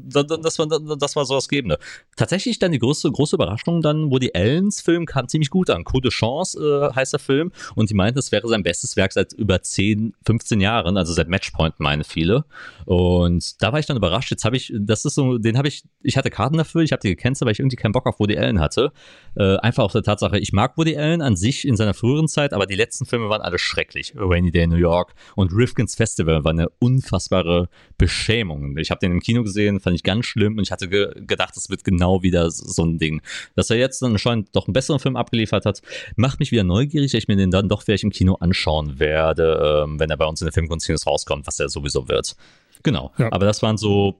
S2: Das, war, das war so das Gebende. Tatsächlich dann die große, große Überraschung dann, wo die Ellens Film kam ziemlich gut an. Coup de Chance äh, heißt der Film und die meinten, es wäre sein bestes Werk seit über 10, 15 Jahren, also seit Matchpoint meinen viele. Und da war ich dann überrascht. Jetzt habe ich, das ist so, den habe ich, ich hatte Karten dafür, ich habe die gecancelt, weil ich irgendwie keinen Bock auf Woody Allen hatte. Äh, einfach auf der Tatsache, ich mag Woody Allen an sich in seiner früheren Zeit, aber die letzten Filme waren alle schrecklich. Rainy Day in New York und Rifkin's Fest Festival war eine unfassbare Beschämung. Ich habe den im Kino gesehen, fand ich ganz schlimm und ich hatte ge gedacht, es wird genau wieder so ein Ding. Dass er jetzt dann anscheinend doch einen besseren Film abgeliefert hat, macht mich wieder neugierig, dass ich mir den dann doch vielleicht im Kino anschauen werde, ähm, wenn er bei uns in der Filmkunst rauskommt, was er sowieso wird. Genau. Ja. Aber das waren so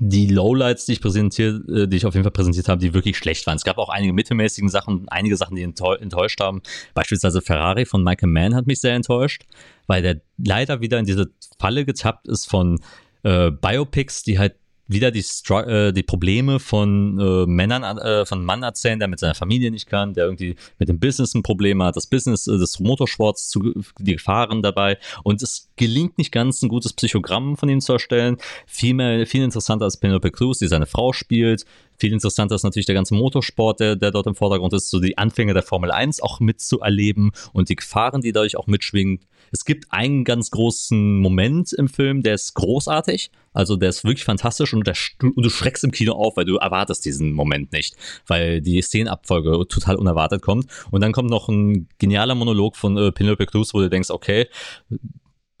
S2: die Lowlights, die ich präsentiert, äh, die ich auf jeden Fall präsentiert habe, die wirklich schlecht waren. Es gab auch einige mittelmäßigen Sachen, einige Sachen, die enttäuscht haben. Beispielsweise Ferrari von Michael Mann hat mich sehr enttäuscht, weil der leider wieder in diese Falle getappt ist von äh, Biopics, die halt wieder die, äh, die Probleme von äh, Männern, äh, von Mann erzählen, der mit seiner Familie nicht kann, der irgendwie mit dem Business ein Problem hat, das Business äh, des Motorsports, zu, die Gefahren dabei. Und es gelingt nicht ganz, ein gutes Psychogramm von ihm zu erstellen. Viel mehr, viel interessanter als Penelope Cruz, die seine Frau spielt, viel interessanter ist natürlich der ganze Motorsport, der, der dort im Vordergrund ist, so die Anfänge der Formel 1 auch mitzuerleben und die Gefahren, die dadurch auch mitschwingen. Es gibt einen ganz großen Moment im Film, der ist großartig, also der ist wirklich fantastisch und, der, und du schreckst im Kino auf, weil du erwartest diesen Moment nicht, weil die Szenenabfolge total unerwartet kommt. Und dann kommt noch ein genialer Monolog von äh, Penelope Cruz, wo du denkst, okay,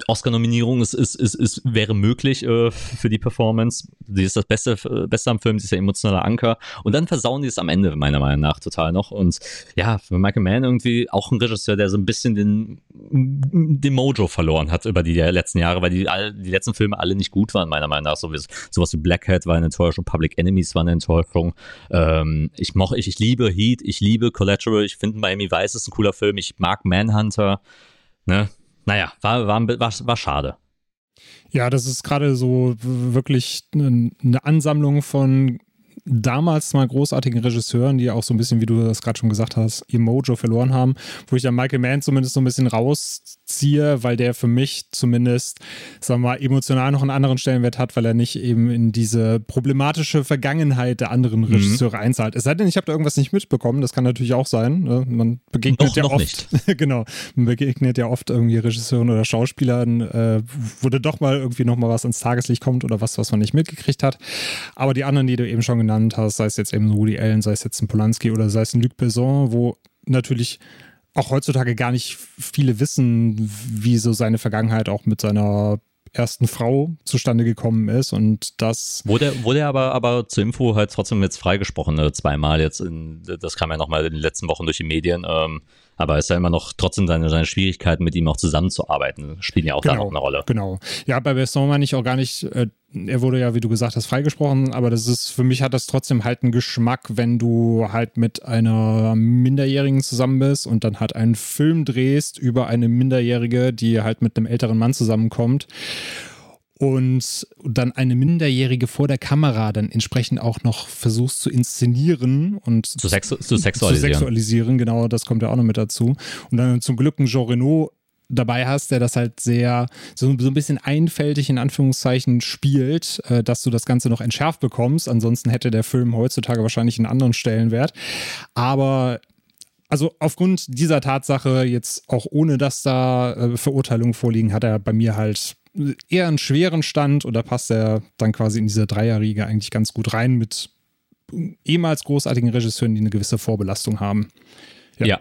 S2: Oscar-Nominierung ist, ist, ist, ist, wäre möglich äh, für die Performance. Sie ist das Beste, äh, Beste am Film, sie ist der emotionale Anker. Und dann versauen die es am Ende, meiner Meinung nach, total noch. Und ja, für Michael Mann irgendwie auch ein Regisseur, der so ein bisschen den, den Mojo verloren hat über die letzten Jahre, weil die, all, die letzten Filme alle nicht gut waren, meiner Meinung nach. So wie, sowas wie Black Hat war eine Enttäuschung, Public Enemies war eine Enttäuschung. Ähm, ich, moch, ich, ich liebe Heat, ich liebe Collateral, ich finde Miami Vice ist ein cooler Film, ich mag Manhunter. Ne? Naja, war, war, war, war schade.
S1: Ja, das ist gerade so wirklich eine Ansammlung von damals mal großartigen Regisseuren, die auch so ein bisschen, wie du das gerade schon gesagt hast, ihr Mojo verloren haben, wo ich dann Michael Mann zumindest so ein bisschen rausziehe, weil der für mich zumindest, sagen wir mal, emotional noch einen anderen Stellenwert hat, weil er nicht eben in diese problematische Vergangenheit der anderen mhm. Regisseure mhm. einzahlt. Es sei denn, ich habe da irgendwas nicht mitbekommen, das kann natürlich auch sein. Ne? Man begegnet noch, ja noch oft, genau, man begegnet ja oft irgendwie Regisseuren oder Schauspielern, äh, wo da doch mal irgendwie noch mal was ins Tageslicht kommt oder was, was man nicht mitgekriegt hat. Aber die anderen, die du eben schon genannt genannt hast, sei es jetzt eben Woody Allen, sei es jetzt ein Polanski oder sei es ein Luc Besson, wo natürlich auch heutzutage gar nicht viele wissen, wie so seine Vergangenheit auch mit seiner ersten Frau zustande gekommen ist und das
S2: wurde wurde aber aber zur Info halt trotzdem jetzt freigesprochen ne? zweimal jetzt in, das kam ja nochmal in den letzten Wochen durch die Medien ähm, aber es ist ja immer noch trotzdem seine, seine Schwierigkeiten, mit ihm auch zusammenzuarbeiten, spielen ja auch
S1: genau,
S2: da noch eine Rolle.
S1: Genau. Ja, bei Besson meine ich auch gar nicht, äh, er wurde ja, wie du gesagt hast, freigesprochen, aber das ist, für mich hat das trotzdem halt einen Geschmack, wenn du halt mit einer Minderjährigen zusammen bist und dann halt einen Film drehst über eine Minderjährige, die halt mit einem älteren Mann zusammenkommt und dann eine Minderjährige vor der Kamera dann entsprechend auch noch versuchst zu inszenieren und
S2: zu, sexu zu sexualisieren.
S1: Zu sexualisieren, genau, das kommt ja auch noch mit dazu. Und dann zum Glück ein Jean Reno dabei hast, der das halt sehr, so, so ein bisschen einfältig in Anführungszeichen spielt, äh, dass du das Ganze noch entschärft bekommst. Ansonsten hätte der Film heutzutage wahrscheinlich einen anderen Stellenwert. Aber also aufgrund dieser Tatsache, jetzt auch ohne dass da äh, Verurteilungen vorliegen, hat er bei mir halt eher einen schweren Stand und da passt er dann quasi in diese Dreierriege eigentlich ganz gut rein mit ehemals großartigen Regisseuren, die eine gewisse Vorbelastung haben.
S2: Ja. ja.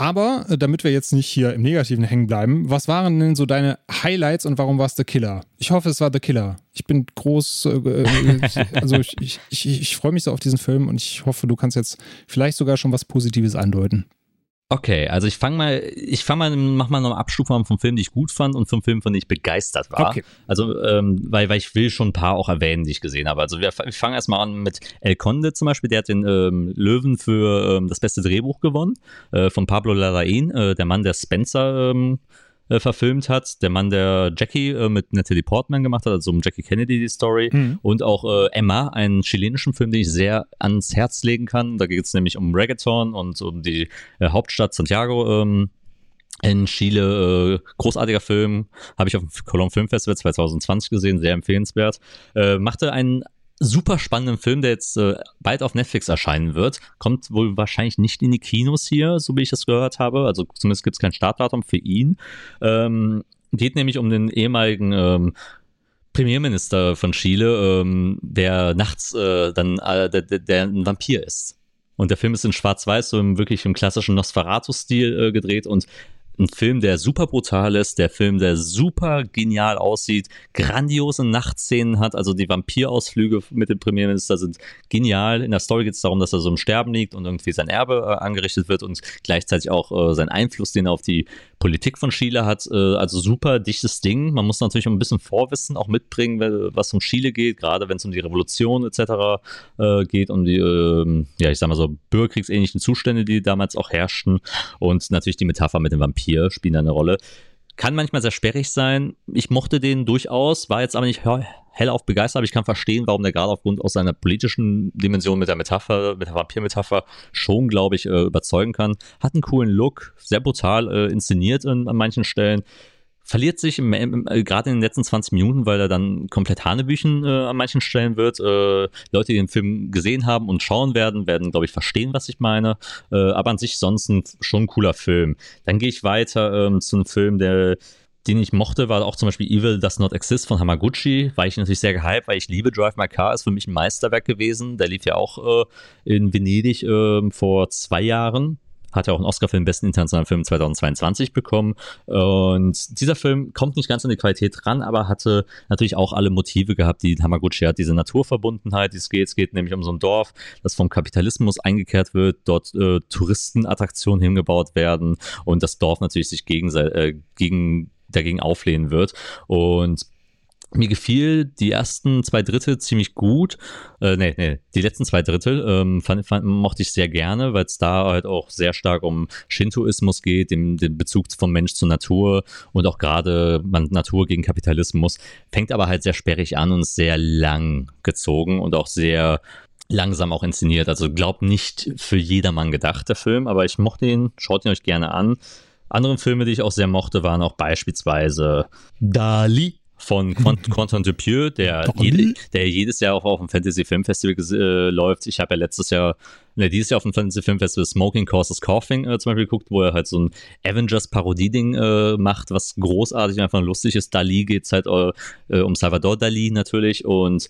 S1: Aber äh, damit wir jetzt nicht hier im Negativen hängen bleiben, was waren denn so deine Highlights und warum war es The Killer? Ich hoffe, es war The Killer. Ich bin groß, äh, äh also ich, ich, ich, ich freue mich so auf diesen Film und ich hoffe, du kannst jetzt vielleicht sogar schon was Positives andeuten.
S2: Okay, also ich fange mal, ich fange mal, mach mal noch eine Abstufung vom Film, die ich gut fand und vom Film, von dem ich begeistert war. Okay. Also, ähm, weil, weil ich will schon ein paar auch erwähnen, die ich gesehen habe. Also wir, ich fange erstmal an mit El Conde zum Beispiel, der hat den ähm, Löwen für ähm, das beste Drehbuch gewonnen, äh, von Pablo Larraín, äh, der Mann, der Spencer ähm, äh, verfilmt hat. Der Mann, der Jackie äh, mit Natalie Portman gemacht hat, also um Jackie Kennedy die Story. Mhm. Und auch äh, Emma, einen chilenischen Film, den ich sehr ans Herz legen kann. Da geht es nämlich um Reggaeton und um die äh, Hauptstadt Santiago. Ähm, in Chile, äh, großartiger Film, habe ich auf dem Cologne Film Festival 2020 gesehen, sehr empfehlenswert. Machte einen super spannenden Film, der jetzt äh, bald auf Netflix erscheinen wird. Kommt wohl wahrscheinlich nicht in die Kinos hier, so wie ich das gehört habe. Also zumindest gibt es kein Startdatum für ihn. Ähm, geht nämlich um den ehemaligen ähm, Premierminister von Chile, ähm, der nachts äh, dann äh, der, der, ein Vampir ist. Und der Film ist in Schwarz-Weiß, so im wirklich im klassischen Nosferatu-Stil äh, gedreht und ein Film, der super brutal ist, der Film, der super genial aussieht, grandiose Nachtszenen hat, also die Vampirausflüge mit dem Premierminister sind genial. In der Story geht es darum, dass er so im Sterben liegt und irgendwie sein Erbe äh, angerichtet wird und gleichzeitig auch äh, sein Einfluss, den er auf die Politik von Chile hat. Äh, also super dichtes Ding. Man muss natürlich ein bisschen Vorwissen auch mitbringen, was um Chile geht, gerade wenn es um die Revolution etc. Äh, geht, um die, ähm, ja, ich sag mal so, bürgerkriegsähnlichen Zustände, die damals auch herrschten und natürlich die Metapher mit dem Vampir hier spielen da eine Rolle. Kann manchmal sehr sperrig sein. Ich mochte den durchaus, war jetzt aber nicht hellauf begeistert, aber ich kann verstehen, warum der gerade aufgrund aus seiner politischen Dimension mit der Metapher, mit der Vampir-Metapher schon, glaube ich, äh, überzeugen kann. Hat einen coolen Look, sehr brutal äh, inszeniert in, an manchen Stellen verliert sich im, im, äh, gerade in den letzten 20 Minuten, weil er dann komplett Hanebüchen äh, an manchen Stellen wird. Äh, Leute, die den Film gesehen haben und schauen werden, werden, glaube ich, verstehen, was ich meine. Äh, aber an sich sonst ein, schon ein cooler Film. Dann gehe ich weiter ähm, zu einem Film, der den ich mochte, war auch zum Beispiel Evil Does Not Exist von Hamaguchi, war ich natürlich sehr gehypt, weil ich liebe Drive My Car, ist für mich ein Meisterwerk gewesen. Der lief ja auch äh, in Venedig äh, vor zwei Jahren hat ja auch einen Oscar für den besten internationalen Film 2022 bekommen. Und dieser Film kommt nicht ganz an die Qualität ran, aber hatte natürlich auch alle Motive gehabt, die Hamaguchi hat. Diese Naturverbundenheit, die es geht. Es geht nämlich um so ein Dorf, das vom Kapitalismus eingekehrt wird, dort äh, Touristenattraktionen hingebaut werden und das Dorf natürlich sich gegen, äh, gegen dagegen auflehnen wird. Und mir gefiel die ersten zwei Drittel ziemlich gut. Äh, nee, nee, die letzten zwei Drittel ähm, fand, fand, mochte ich sehr gerne, weil es da halt auch sehr stark um Shintoismus geht, den, den Bezug vom Mensch zur Natur und auch gerade Natur gegen Kapitalismus. Fängt aber halt sehr sperrig an und ist sehr lang gezogen und auch sehr langsam auch inszeniert. Also glaubt nicht für jedermann gedacht, der Film, aber ich mochte ihn, schaut ihn euch gerne an. Andere Filme, die ich auch sehr mochte, waren auch beispielsweise Dali von Quentin Dupieux, der, jede, der jedes Jahr auch auf dem Fantasy Film Festival äh, läuft. Ich habe ja letztes Jahr, ne, dieses Jahr auf dem Fantasy Film Festival Smoking Causes Coughing äh, zum Beispiel geguckt, wo er halt so ein Avengers-Parodie-Ding äh, macht, was großartig und einfach lustig ist. Dali geht es halt äh, um Salvador Dali natürlich und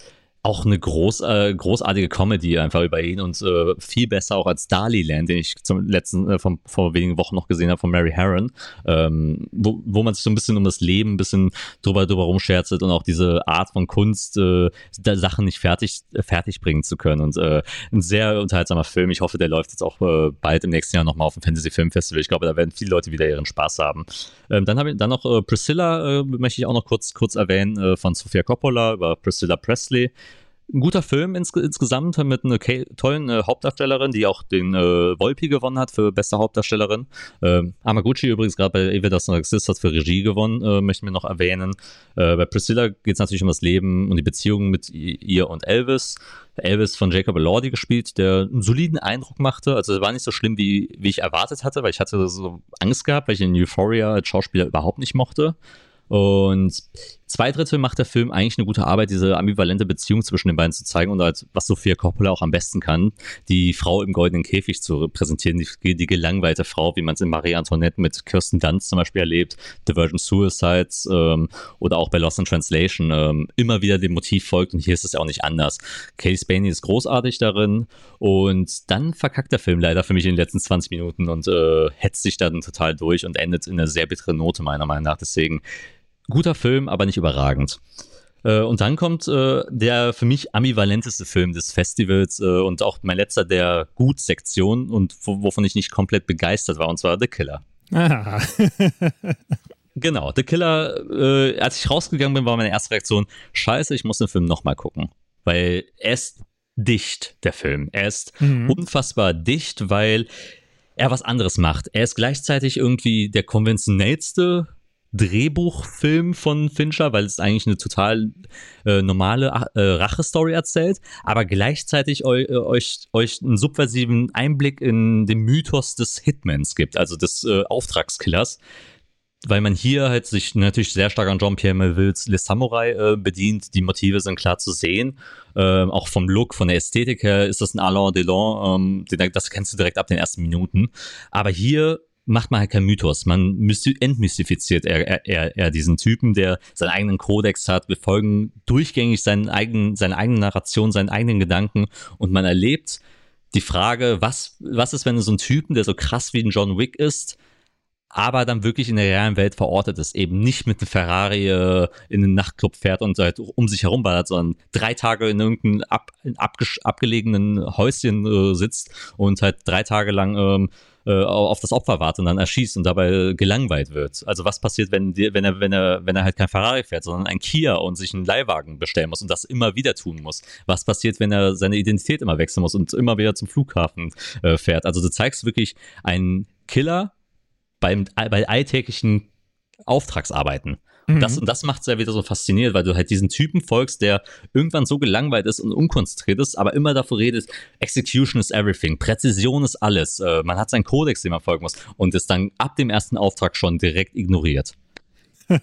S2: auch eine groß, äh, großartige Comedy einfach über ihn und äh, viel besser auch als Daliland, den ich zum letzten, äh, vom, vor wenigen Wochen noch gesehen habe von Mary Harron, ähm, wo, wo man sich so ein bisschen um das Leben ein bisschen drüber, drüber rumscherzelt und auch diese Art von Kunst, äh, Sachen nicht fertig, fertig bringen zu können und äh, ein sehr unterhaltsamer Film. Ich hoffe, der läuft jetzt auch äh, bald im nächsten Jahr nochmal auf dem Fantasy Film Festival. Ich glaube, da werden viele Leute wieder ihren Spaß haben. Ähm, dann habe ich dann noch äh, Priscilla, äh, möchte ich auch noch kurz, kurz erwähnen, äh, von Sofia Coppola über Priscilla Presley ein guter Film ins, insgesamt mit einer tollen äh, Hauptdarstellerin, die auch den äh, Volpi gewonnen hat für beste Hauptdarstellerin. Ähm, Amaguchi übrigens gerade bei Eva das Exist hat für Regie gewonnen, äh, möchten wir noch erwähnen. Äh, bei Priscilla geht es natürlich um das Leben und die Beziehung mit ihr und Elvis. Elvis von Jacob Elordi gespielt, der einen soliden Eindruck machte. Also es war nicht so schlimm, wie, wie ich erwartet hatte, weil ich hatte so Angst gehabt, weil ich in Euphoria als Schauspieler überhaupt nicht mochte. Und zwei Drittel macht der Film eigentlich eine gute Arbeit, diese ambivalente Beziehung zwischen den beiden zu zeigen und halt, was Sophia Coppola auch am besten kann, die Frau im goldenen Käfig zu präsentieren, die, die gelangweilte Frau, wie man es in Marie Antoinette mit Kirsten Dunst zum Beispiel erlebt, The Virgin Suicides ähm, oder auch bei Lost in Translation ähm, immer wieder dem Motiv folgt und hier ist es ja auch nicht anders. Katie Spaney ist großartig darin und dann verkackt der Film leider für mich in den letzten 20 Minuten und äh, hetzt sich dann total durch und endet in einer sehr bitteren Note meiner Meinung nach. Deswegen guter Film, aber nicht überragend. Äh, und dann kommt äh, der für mich ambivalenteste Film des Festivals äh, und auch mein letzter der Gut-Sektion und wovon ich nicht komplett begeistert war, und zwar The Killer. Ah. genau, The Killer, äh, als ich rausgegangen bin, war meine erste Reaktion, scheiße, ich muss den Film nochmal gucken. Weil er ist dicht, der Film. Er ist mhm. unfassbar dicht, weil er was anderes macht. Er ist gleichzeitig irgendwie der konventionellste Drehbuchfilm von Fincher, weil es eigentlich eine total äh, normale äh, Rache-Story erzählt, aber gleichzeitig eu, äh, euch, euch einen subversiven Einblick in den Mythos des Hitmans gibt, also des äh, Auftragskillers, weil man hier halt sich natürlich sehr stark an Jean-Pierre Melvilles Les Samurai äh, bedient. Die Motive sind klar zu sehen. Ähm, auch vom Look, von der Ästhetik her ist das ein Alain Delon. Ähm, das kennst du direkt ab den ersten Minuten. Aber hier macht man halt keinen Mythos. Man entmystifiziert eher, eher, eher diesen Typen, der seinen eigenen Kodex hat. Wir folgen durchgängig seinen eigenen, seine eigenen Narration, seinen eigenen Gedanken und man erlebt die Frage, was, was ist, wenn so ein Typen, der so krass wie ein John Wick ist, aber dann wirklich in der realen Welt verortet ist, eben nicht mit einem Ferrari äh, in einen Nachtclub fährt und halt um sich herum ballert, sondern drei Tage in irgendeinem ab, abgelegenen Häuschen äh, sitzt und halt drei Tage lang ähm, äh, auf das Opfer wartet und dann erschießt und dabei gelangweilt wird. Also was passiert, wenn, die, wenn, er, wenn, er, wenn er halt kein Ferrari fährt, sondern ein Kia und sich einen Leihwagen bestellen muss und das immer wieder tun muss? Was passiert, wenn er seine Identität immer wechseln muss und immer wieder zum Flughafen äh, fährt? Also du zeigst wirklich einen Killer beim, bei alltäglichen Auftragsarbeiten. Mhm. Das, und das macht es ja wieder so faszinierend, weil du halt diesen Typen folgst, der irgendwann so gelangweilt ist und unkonzentriert ist, aber immer davor redet, Execution is everything, Präzision ist alles. Äh, man hat seinen Kodex, den man folgen muss und ist dann ab dem ersten Auftrag schon direkt ignoriert.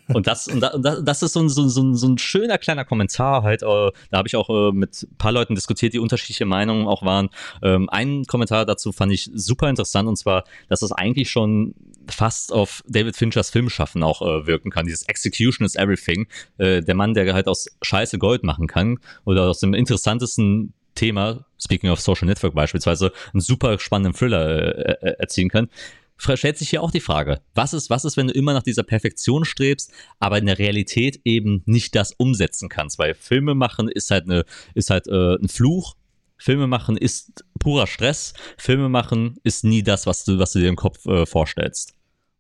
S2: Und das, und das, das ist so ein, so, so, so ein schöner kleiner Kommentar halt. Äh, da habe ich auch äh, mit ein paar Leuten diskutiert, die unterschiedliche Meinungen auch waren. Ähm, ein Kommentar dazu fand ich super interessant und zwar, dass es eigentlich schon fast auf David Finchers Filmschaffen auch äh, wirken kann. Dieses Execution is everything. Äh, der Mann, der halt aus Scheiße Gold machen kann oder aus dem interessantesten Thema, speaking of Social Network beispielsweise, einen super spannenden Thriller äh, äh erzielen kann stellt sich hier auch die Frage, was ist, was ist, wenn du immer nach dieser Perfektion strebst, aber in der Realität eben nicht das umsetzen kannst, weil Filme machen ist halt eine, ist halt äh, ein Fluch. Filme machen ist purer Stress. Filme machen ist nie das, was du, was du dir im Kopf äh, vorstellst.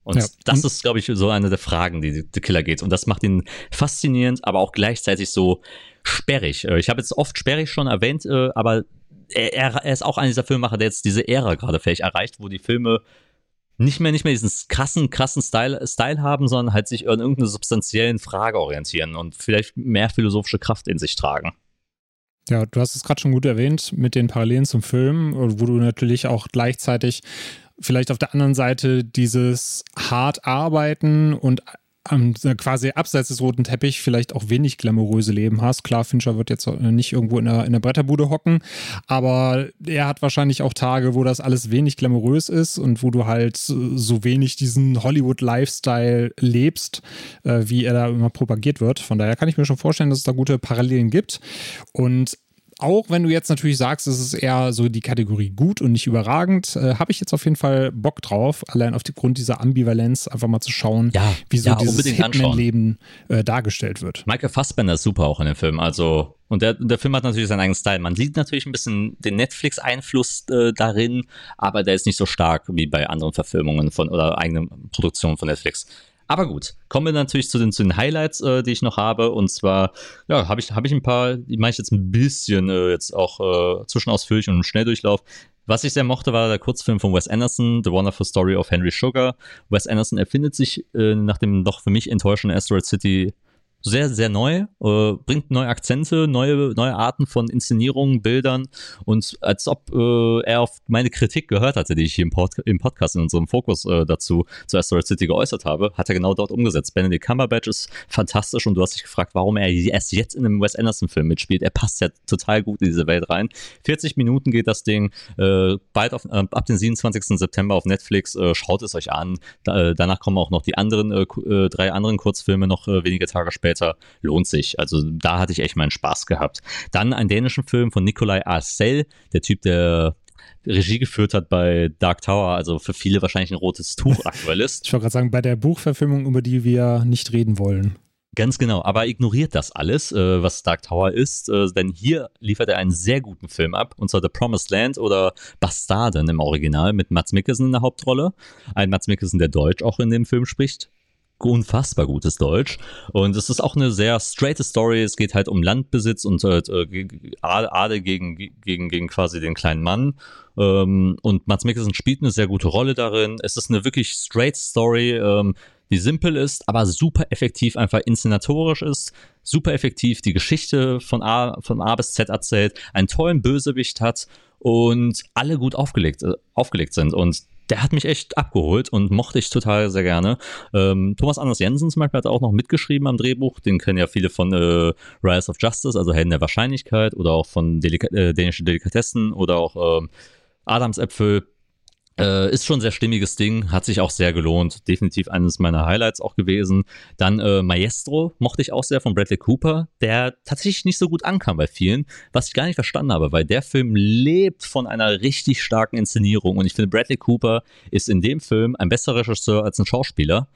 S2: Und ja. das ist, glaube ich, so eine der Fragen, die The Killer geht. Und das macht ihn faszinierend, aber auch gleichzeitig so sperrig. Äh, ich habe jetzt oft sperrig schon erwähnt, äh, aber er, er, ist auch einer dieser Filmemacher, der jetzt diese Ära gerade vielleicht erreicht, wo die Filme nicht mehr, nicht mehr diesen krassen, krassen Style, Style haben, sondern halt sich an irgendeiner substanziellen Frage orientieren und vielleicht mehr philosophische Kraft in sich tragen.
S1: Ja, du hast es gerade schon gut erwähnt mit den Parallelen zum Film, wo du natürlich auch gleichzeitig vielleicht auf der anderen Seite dieses hart arbeiten und quasi abseits des roten Teppich vielleicht auch wenig glamouröse Leben hast. Klar, Fincher wird jetzt nicht irgendwo in der, in der Bretterbude hocken, aber er hat wahrscheinlich auch Tage, wo das alles wenig glamourös ist und wo du halt so wenig diesen Hollywood-Lifestyle lebst, äh, wie er da immer propagiert wird. Von daher kann ich mir schon vorstellen, dass es da gute Parallelen gibt. Und auch wenn du jetzt natürlich sagst, es ist eher so die Kategorie gut und nicht überragend, äh, habe ich jetzt auf jeden Fall Bock drauf, allein auf die Grund dieser Ambivalenz einfach mal zu schauen,
S2: ja,
S1: wie so
S2: ja,
S1: dieses Hitman-Leben äh, dargestellt wird.
S2: Michael Fassbender ist super auch in dem Film, also und der, der Film hat natürlich seinen eigenen Style. Man sieht natürlich ein bisschen den Netflix-Einfluss äh, darin, aber der ist nicht so stark wie bei anderen Verfilmungen von oder eigenen Produktionen von Netflix. Aber gut, kommen wir natürlich zu den, zu den Highlights, äh, die ich noch habe. Und zwar, ja, habe ich, hab ich ein paar, die mache ich jetzt ein bisschen äh, jetzt auch äh, zwischenausführlich und im Schnelldurchlauf. Was ich sehr mochte, war der Kurzfilm von Wes Anderson, The Wonderful Story of Henry Sugar. Wes Anderson erfindet sich äh, nach dem doch für mich enttäuschenden Asteroid City sehr, sehr neu, äh, bringt neue Akzente, neue, neue Arten von Inszenierungen, Bildern und als ob äh, er auf meine Kritik gehört hatte, die ich hier im, Pod im Podcast in unserem Fokus äh, dazu zu Asteroid City geäußert habe, hat er genau dort umgesetzt. Benedict Cumberbatch ist fantastisch und du hast dich gefragt, warum er erst jetzt in einem Wes Anderson Film mitspielt. Er passt ja total gut in diese Welt rein. 40 Minuten geht das Ding, äh, bald auf, äh, ab dem 27. September auf Netflix, äh, schaut es euch an. Da, danach kommen auch noch die anderen, drei anderen Kurzfilme noch wenige Tage später später, lohnt sich. Also da hatte ich echt meinen Spaß gehabt. Dann einen dänischen Film von Nikolai Arcel, der Typ, der Regie geführt hat bei Dark Tower, also für viele wahrscheinlich ein rotes Tuch aktuell ist.
S1: Ich wollte gerade sagen, bei der Buchverfilmung, über die wir nicht reden wollen.
S2: Ganz genau, aber ignoriert das alles, äh, was Dark Tower ist, äh, denn hier liefert er einen sehr guten Film ab, und zwar The Promised Land oder Bastarden im Original mit Mats Mikkelsen in der Hauptrolle. Ein Mats Mikkelsen, der Deutsch auch in dem Film spricht unfassbar gutes Deutsch. Und es ist auch eine sehr straight Story. Es geht halt um Landbesitz und äh, Adel gegen, gegen, gegen quasi den kleinen Mann. Ähm, und Mats Mikkelsen spielt eine sehr gute Rolle darin. Es ist eine wirklich straight Story, ähm, die simpel ist, aber super effektiv einfach inszenatorisch ist. Super effektiv die Geschichte von A, von A bis Z erzählt, einen tollen Bösewicht hat und alle gut aufgelegt, äh, aufgelegt sind. Und der hat mich echt abgeholt und mochte ich total sehr gerne. Ähm, Thomas Anders Jensen zum Beispiel hat auch noch mitgeschrieben am Drehbuch. Den kennen ja viele von äh, Rise of Justice, also Helden der Wahrscheinlichkeit oder auch von Delika äh, dänische Delikatessen oder auch ähm, Adamsäpfel. Äh, ist schon sehr stimmiges Ding, hat sich auch sehr gelohnt. Definitiv eines meiner Highlights auch gewesen. Dann äh, Maestro mochte ich auch sehr von Bradley Cooper, der tatsächlich nicht so gut ankam bei vielen, was ich gar nicht verstanden habe, weil der Film lebt von einer richtig starken Inszenierung und ich finde, Bradley Cooper ist in dem Film ein besserer Regisseur als ein Schauspieler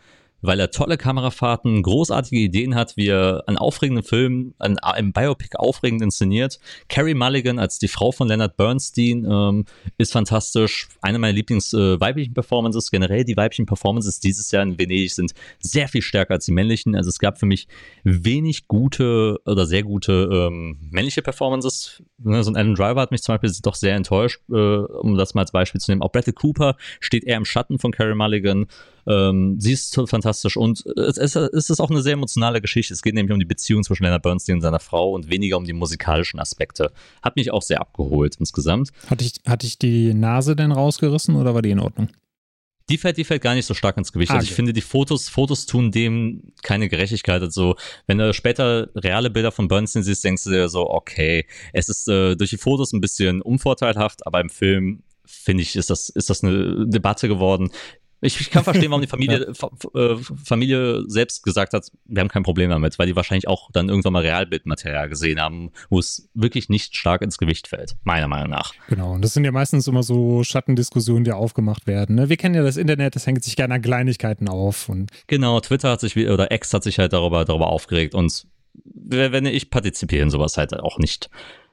S2: weil er tolle Kamerafahrten, großartige Ideen hat, wie er einen aufregenden Film, einen, einen Biopic aufregend inszeniert. Carrie Mulligan als die Frau von Leonard Bernstein ähm, ist fantastisch. Eine meiner Lieblings äh, Performances, generell die weiblichen Performances dieses Jahr in Venedig sind sehr viel stärker als die männlichen. Also es gab für mich wenig gute oder sehr gute ähm, männliche Performances. Ne, so ein Alan Driver hat mich zum Beispiel doch sehr enttäuscht, äh, um das mal als Beispiel zu nehmen. Auch Bradley Cooper steht eher im Schatten von Carrie Mulligan. Ähm, sie ist fantastisch und es, es, es, ist auch eine sehr emotionale Geschichte. Es geht nämlich um die Beziehung zwischen Leonard Bernstein und seiner Frau und weniger um die musikalischen Aspekte. Hat mich auch sehr abgeholt insgesamt.
S1: Hatte ich, hatte ich die Nase denn rausgerissen oder war die in Ordnung?
S2: Die fällt, die fällt gar nicht so stark ins Gewicht. Ah, also ich finde, die Fotos, Fotos tun dem keine Gerechtigkeit. Also, wenn du später reale Bilder von Bernstein siehst, denkst du dir so, okay, es ist äh, durch die Fotos ein bisschen unvorteilhaft, aber im Film finde ich, ist das, ist das eine Debatte geworden Ich, ich kann verstehen, warum die Familie, ja. Äh, Familie selbst gesagt hat, wir haben kein Problem damit, weil die wahrscheinlich auch dann irgendwann mal Realbildmaterial gesehen haben, wo es wirklich nicht stark ins Gewicht fällt, meiner Meinung nach.
S1: Genau, und das sind ja meistens immer so Schattendiskussionen, die aufgemacht werden. Ne? Wir kennen ja das Internet, das hängt sich gerne an Kleinigkeiten auf. Und
S2: genau, Twitter hat sich, oder X hat sich halt darüber, darüber aufgeregt und wenn ich partizipiere in sowas halt auch nicht.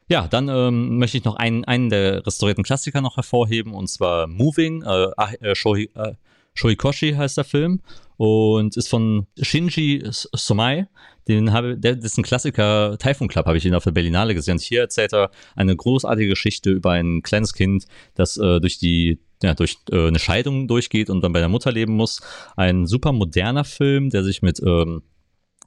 S2: Ja, dann ähm, möchte ich noch einen, einen der restaurierten Klassiker noch hervorheben, und zwar Moving, äh, äh, Shohi, äh, Shoikoshi heißt der Film und ist von Shinji Somai. Den habe, der, das ist ein Klassiker, Typhoon Club habe ich ihn auf der Berlinale gesehen. Und hier erzählt er eine großartige Geschichte über ein kleines Kind, das äh, durch die ja, durch äh, eine Scheidung durchgeht und dann bei der Mutter leben muss. Ein super moderner Film, der sich mit ähm,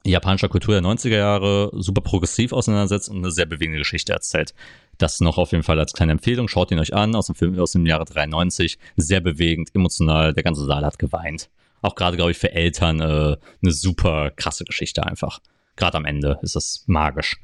S2: japanischer Kultur der 90er Jahre super progressiv auseinandersetzt und eine sehr bewegende Geschichte erzählt. Das noch auf jeden Fall als kleine Empfehlung. Schaut ihn euch an, aus dem Film aus dem Jahre 93. Sehr bewegend, emotional. Der ganze Saal hat geweint. Auch gerade, glaube ich, für Eltern äh, eine super krasse Geschichte einfach. Gerade am Ende ist das magisch.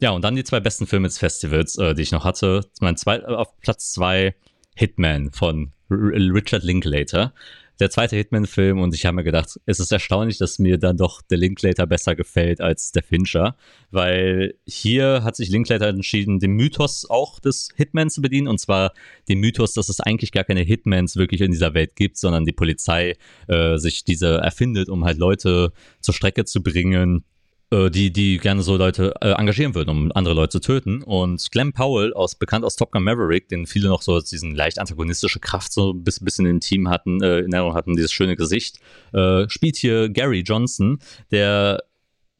S2: Ja, und dann die zwei besten Filme des Festivals, äh, die ich noch hatte. Mein zwei, äh, auf Platz zwei Hitman von R Richard Linklater der zweite Hitman-Film und ich habe mir gedacht, es ist erstaunlich, dass mir dann doch der Linklater besser gefällt als der Fincher, weil hier hat sich Linklater entschieden, den Mythos auch des Hitmans zu bedienen und zwar den Mythos, dass es eigentlich gar keine Hitmans wirklich in dieser Welt gibt, sondern die Polizei äh, sich diese erfindet, um halt Leute zur Strecke zu bringen, die, die gerne so Leute äh, engagieren würden, um andere Leute zu töten. Und Glenn Powell, aus, bekannt aus Top Gun Maverick, den viele noch so diesen leicht antagonistische Kraft so ein bisschen, bisschen im Team hatten, äh, in Erinnerung hatten, dieses schöne Gesicht, äh, spielt hier Gary Johnson, der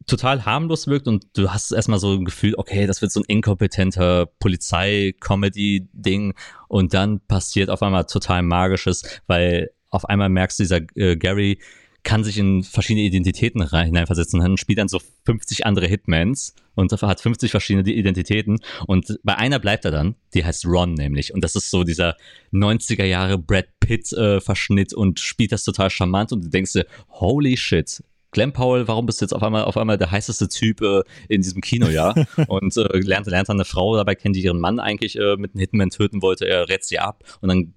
S2: total harmlos wirkt und du hast erstmal so ein Gefühl, okay, das wird so ein inkompetenter Polizei-Comedy-Ding und dann passiert auf einmal total Magisches, weil auf einmal merkst du, dieser äh, Gary kann sich in verschiedene Identitäten rein, hineinversetzen. Und spielt dann so 50 andere Hitmans und hat 50 verschiedene Identitäten. Und bei einer bleibt er dann, die heißt Ron nämlich. Und das ist so dieser 90er Jahre Brad Pitt äh, Verschnitt und spielt das total charmant. Und du denkst dir, holy shit, Glenn Powell, warum bist du jetzt auf einmal auf einmal der heißeste Typ äh, in diesem Kinojahr und äh, lernt, lernt dann eine Frau dabei kennen, die ihren Mann eigentlich äh, mit einem Hitman töten wollte, er rät sie ab und dann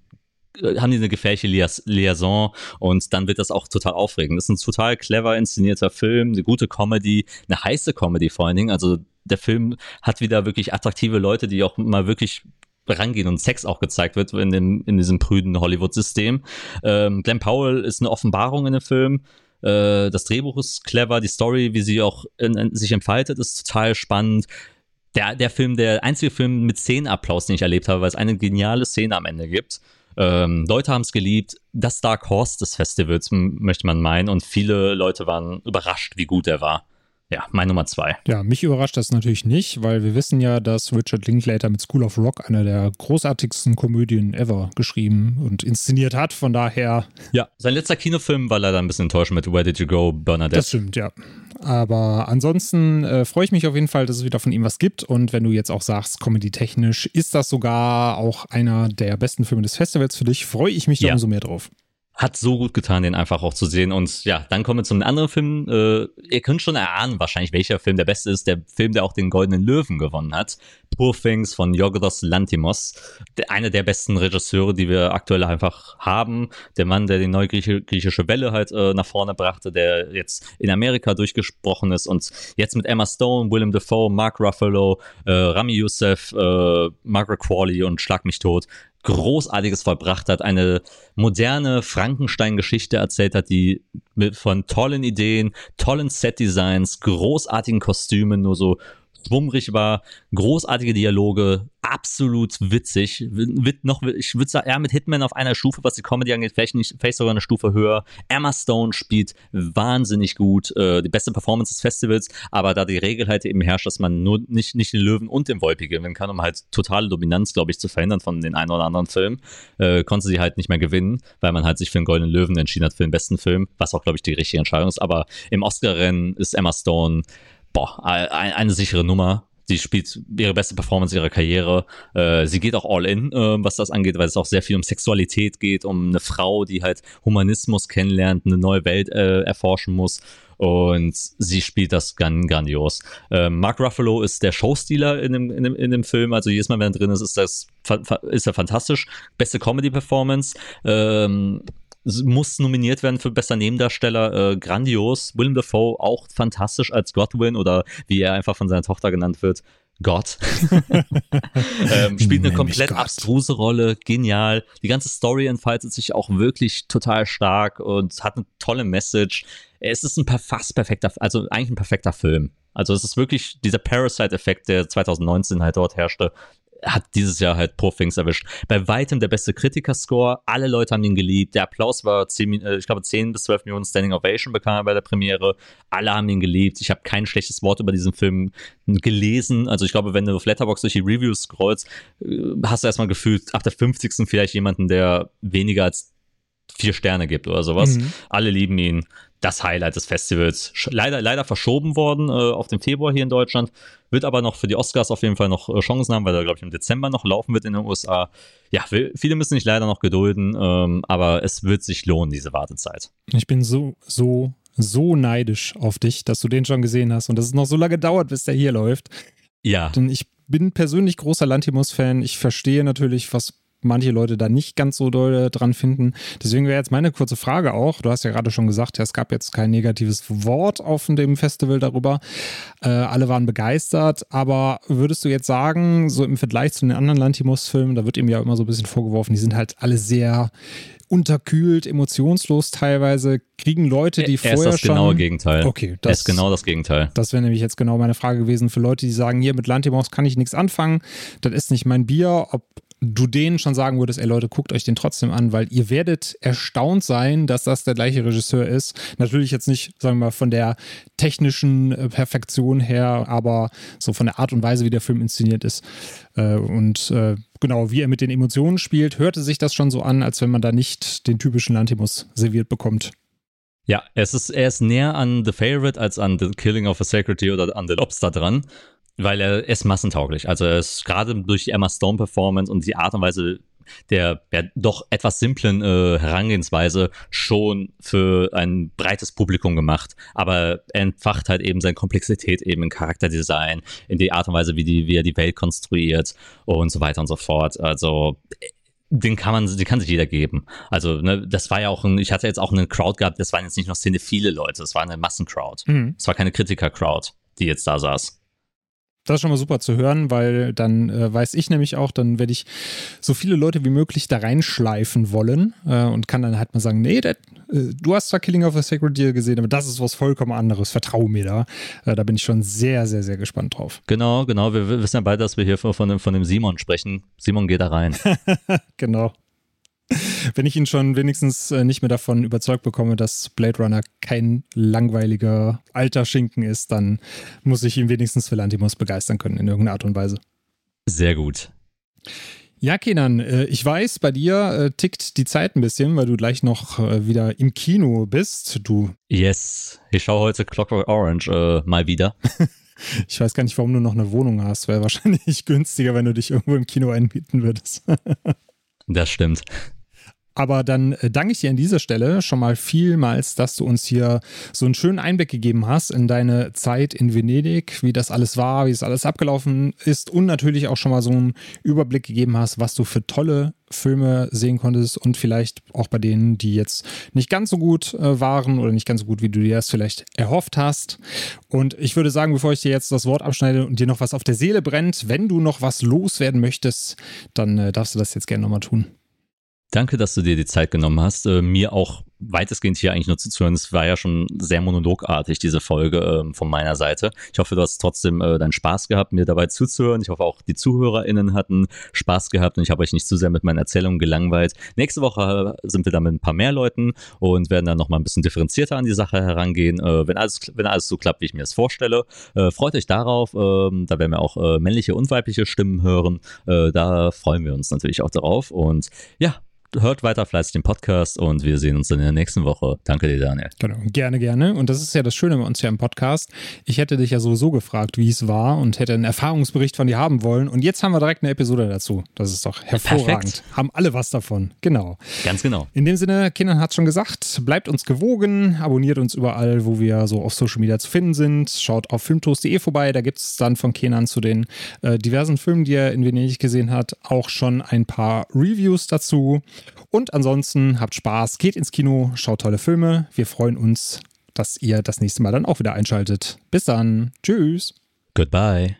S2: haben die eine gefährliche Liaison und dann wird das auch total aufregend. Das ist ein total clever inszenierter Film, eine gute Comedy, eine heiße Comedy vor allen Dingen. Also der Film hat wieder wirklich attraktive Leute, die auch mal wirklich rangehen und Sex auch gezeigt wird in, dem, in diesem prüden Hollywood-System. Ähm, Glenn Powell ist eine Offenbarung in dem Film. Äh, das Drehbuch ist clever, die Story, wie sie auch in, in, sich entfaltet, ist total spannend. Der, der Film, der einzige Film mit Szenenapplaus, den ich erlebt habe, weil es eine geniale Szene am Ende gibt. Ähm, Leute haben es geliebt. Das Dark Horse des Festivals, möchte man meinen. Und viele Leute waren überrascht, wie gut er war. Ja, mein Nummer zwei.
S1: Ja, mich überrascht das natürlich nicht, weil wir wissen ja, dass Richard Linklater mit School of Rock eine der großartigsten Komödien ever geschrieben und inszeniert hat. Von daher.
S2: Ja, sein letzter Kinofilm war leider ein bisschen enttäuschend mit Where Did You Go, Bernadette.
S1: Das stimmt, ja. Aber ansonsten äh, freue ich mich auf jeden Fall, dass es wieder von ihm was gibt. Und wenn du jetzt auch sagst, comedy-technisch, ist das sogar auch einer der besten Filme des Festivals für dich, freue ich mich da umso mehr drauf
S2: hat so gut getan, den einfach auch zu sehen. Und ja, dann kommen wir zum anderen Film. Äh, ihr könnt schon erahnen, wahrscheinlich, welcher Film der beste ist. Der Film, der auch den Goldenen Löwen gewonnen hat. Poor Things von Yorgos Lantimos. Der, einer der besten Regisseure, die wir aktuell einfach haben. Der Mann, der die neue griechische Welle halt äh, nach vorne brachte, der jetzt in Amerika durchgesprochen ist und jetzt mit Emma Stone, Willem Dafoe, Mark Ruffalo, äh, Rami Youssef, äh, Margaret Qualley und Schlag mich tot Großartiges vollbracht hat, eine moderne Frankenstein-Geschichte erzählt hat, die mit, von tollen Ideen, tollen Set-Designs, großartigen Kostümen nur so schwummrig war, großartige Dialoge, absolut witzig. Wird noch, ich würde sagen, eher mit Hitman auf einer Stufe, was die Comedy angeht, vielleicht, nicht, vielleicht sogar eine Stufe höher. Emma Stone spielt wahnsinnig gut, äh, die beste Performance des Festivals, aber da die Regel halt eben herrscht, dass man nur nicht, nicht den Löwen und den Wolpi gewinnen kann, um halt totale Dominanz, glaube ich, zu verhindern von den einen oder anderen Filmen, äh, konnte sie halt nicht mehr gewinnen, weil man halt sich für den Goldenen Löwen entschieden hat, für den besten Film, was auch, glaube ich, die richtige Entscheidung ist. Aber im Oscar-Rennen ist Emma Stone boah, eine, eine sichere Nummer. Sie spielt ihre beste Performance ihrer Karriere. Äh, sie geht auch all in, äh, was das angeht, weil es auch sehr viel um Sexualität geht, um eine Frau, die halt Humanismus kennenlernt, eine neue Welt äh, erforschen muss. Und sie spielt das ganz grandios. Äh, Mark Ruffalo ist der Showstealer in dem, in, dem, in dem Film. Also jedes Mal, wenn er drin ist, ist das ist er fantastisch. Beste Comedy-Performance. Ähm, muss nominiert werden für bester Nebendarsteller. Äh, grandios. Willem Dafoe auch fantastisch als Godwin oder wie er einfach von seiner Tochter genannt wird. Gott. ähm, spielt eine komplett abstruse Rolle, genial. Die ganze Story entfaltet sich auch wirklich total stark und hat eine tolle Message. Es ist ein fast perfekter, also eigentlich ein perfekter Film. Also es ist wirklich dieser Parasite-Effekt, der 2019 halt dort herrschte, hat dieses Jahr halt Poor Things erwischt. Bei weitem der beste Kritiker-Score. Alle Leute haben ihn geliebt. Der Applaus war, 10, äh, ich glaube, 10 bis 12 Millionen Standing Ovation bekam er bei der Premiere. Alle haben ihn geliebt. Ich habe kein schlechtes Wort über diesen Film gelesen. Also ich glaube, wenn du auf Letterboxd durch die Reviews scrollst, äh, hast du erstmal gefühlt ab der 50. vielleicht jemanden, der weniger als vier Sterne gibt oder sowas. Mhm. Alle lieben ihn das Highlight des Festivals. Leider, leider verschoben worden äh, auf den Februar hier in Deutschland. Wird aber noch für die Oscars auf jeden Fall noch äh, Chancen haben, weil er, glaube ich, im Dezember noch laufen wird in den USA. Ja, viele müssen sich leider noch gedulden, ähm, aber es wird sich lohnen, diese Wartezeit.
S1: Ich bin so, so, so neidisch auf dich, dass du den schon gesehen hast und dass es noch so lange dauert, bis der hier läuft.
S2: Ja.
S1: Denn ich bin persönlich großer Lantimos-Fan. Ich verstehe natürlich, was manche Leute da nicht ganz so doll dran finden. Deswegen wäre jetzt meine kurze Frage auch, du hast ja gerade schon gesagt, es gab jetzt kein negatives Wort auf dem Festival darüber. Äh, alle waren begeistert, aber würdest du jetzt sagen, so im Vergleich zu den anderen Lantimos-Filmen, da wird ihm ja immer so ein bisschen vorgeworfen, die sind halt alle sehr unterkühlt, emotionslos teilweise. Kriegen Leute, die er vorher schon... Er ist das
S2: genaue Gegenteil.
S1: Okay.
S2: Das, er ist genau das Gegenteil.
S1: Das wäre nämlich jetzt genau meine Frage gewesen für Leute, die sagen, hier mit Lantimos kann ich nichts anfangen, das ist nicht mein Bier, ob du denen schon sagen würdest, ey Leute, guckt euch den trotzdem an, weil ihr werdet erstaunt sein, dass das der gleiche Regisseur ist. Natürlich jetzt nicht, sagen wir mal, von der technischen äh, Perfektion her, aber so von der Art und Weise, wie der Film inszeniert ist. Äh, und äh, genau, wie er mit den Emotionen spielt, hörte sich das schon so an, als wenn man da nicht den typischen Lantimus serviert bekommt.
S2: Ja, es ist, er ist näher an The Favorite als an The Killing of a Secretary oder an The Lobster dran weil er ist massentauglich. Also er ist gerade durch die Emma Stone Performance und die Art und Weise der ja, doch etwas simplen äh, Herangehensweise schon für ein breites Publikum gemacht. Aber er entfacht halt eben seine Komplexität eben in Charakterdesign, in die Art und Weise, wie, die, wie er die Welt konstruiert und so weiter und so fort. Also den kann man, den kann sich jeder geben. Also, ne, das war ja auch ein, ich hatte jetzt auch eine Crowd gehabt, das waren jetzt nicht noch Szene viele Leute, es war eine Massencrowd. Mhm. Es war keine Kritiker-Crowd, die jetzt da saß.
S1: Das ist schon mal super zu hören, weil dann äh, weiß ich nämlich auch, dann werde ich so viele Leute wie möglich da reinschleifen wollen äh, und kann dann halt mal sagen, nee, dat, äh, du hast zwar Killing of a Sacred Deer gesehen, aber das ist was vollkommen anderes, vertrau mir da. Äh, da bin ich schon sehr, sehr, sehr gespannt drauf.
S2: Genau, genau, wir, wir wissen ja beide, dass wir hier von, von, dem, von dem Simon sprechen. Simon, geht da rein.
S1: genau. Wenn ich ihn schon wenigstens äh, nicht mehr davon überzeugt bekomme, dass Blade Runner kein langweiliger alter Schinken ist, dann muss ich ihn wenigstens für Lantimos begeistern können in irgendeiner Art und Weise.
S2: Sehr gut.
S1: Ja, Kenan, äh, ich weiß, bei dir äh, tickt die Zeit ein bisschen, weil du gleich noch wieder im Kino bist. Du.
S2: Yes, ich schaue heute Clockwork Orange äh, mal wieder.
S1: ich weiß gar nicht, warum du noch eine Wohnung hast. Wäre wahrscheinlich günstiger, wenn du dich irgendwo im Kino einbieten würdest.
S2: das stimmt.
S1: Aber dann äh, danke ich dir an dieser Stelle schon mal vielmals, dass du uns hier so einen schönen Einblick gegeben hast in deine Zeit in Venedig, wie das alles war, wie es alles abgelaufen ist und natürlich auch schon mal so einen Überblick gegeben hast, was du für tolle Filme sehen konntest und vielleicht auch bei denen, die jetzt nicht ganz so gut äh, waren oder nicht ganz so gut, wie du dir das vielleicht erhofft hast. Und ich würde sagen, bevor ich dir jetzt das Wort abschneide und dir noch was auf der Seele brennt, wenn du noch was loswerden möchtest, dann äh, darfst du das jetzt gerne nochmal tun.
S2: Danke, dass du dir die Zeit genommen hast, äh, mir auch weitestgehend hier eigentlich nur zuzuhören. Es war ja schon sehr monologartig, diese Folge äh, von meiner Seite. Ich hoffe, du hast trotzdem äh, deinen Spaß gehabt, mir dabei zuzuhören. Ich hoffe auch, die ZuhörerInnen hatten Spaß gehabt und ich habe euch nicht zu sehr mit meinen Erzählungen gelangweilt. Nächste Woche äh, sind wir dann mit ein paar mehr Leuten und werden dann nochmal ein bisschen differenzierter an die Sache herangehen. Äh, wenn, alles, wenn alles so klappt, wie ich mir das vorstelle, äh, freut euch darauf. Ähm, da werden wir auch äh, männliche und weibliche Stimmen hören. Da freuen wir uns natürlich auch darauf. Und ja, hört weiter fleißig den Podcast und wir sehen uns dann in der nächsten Woche. Danke dir, Daniel.
S1: Genau, gerne, gerne. Und das ist ja das Schöne bei uns hier im Podcast. Ich hätte dich ja sowieso gefragt, wie es war und hätte einen Erfahrungsbericht von dir haben wollen. Und jetzt haben wir direkt eine Episode dazu. Das ist doch hervorragend. Perfekt. Haben alle was davon. Genau.
S2: Ganz genau.
S1: In dem Sinne, Kindern hat es schon gesagt, bleibt uns gewogen, abonniert uns überall, wo wir so auf Social Media zu finden sind. Schaut auf filmtoast.de vorbei. Da gibt es dann von Kenan zu den äh, diversen Filmen, die er in Venedig gesehen hat, auch schon ein paar Reviews dazu. Und ansonsten habt Spaß, geht ins Kino, schaut tolle Filme. Wir freuen uns, dass ihr das nächste Mal dann auch wieder einschaltet. Bis dann. Tschüss.
S2: Goodbye.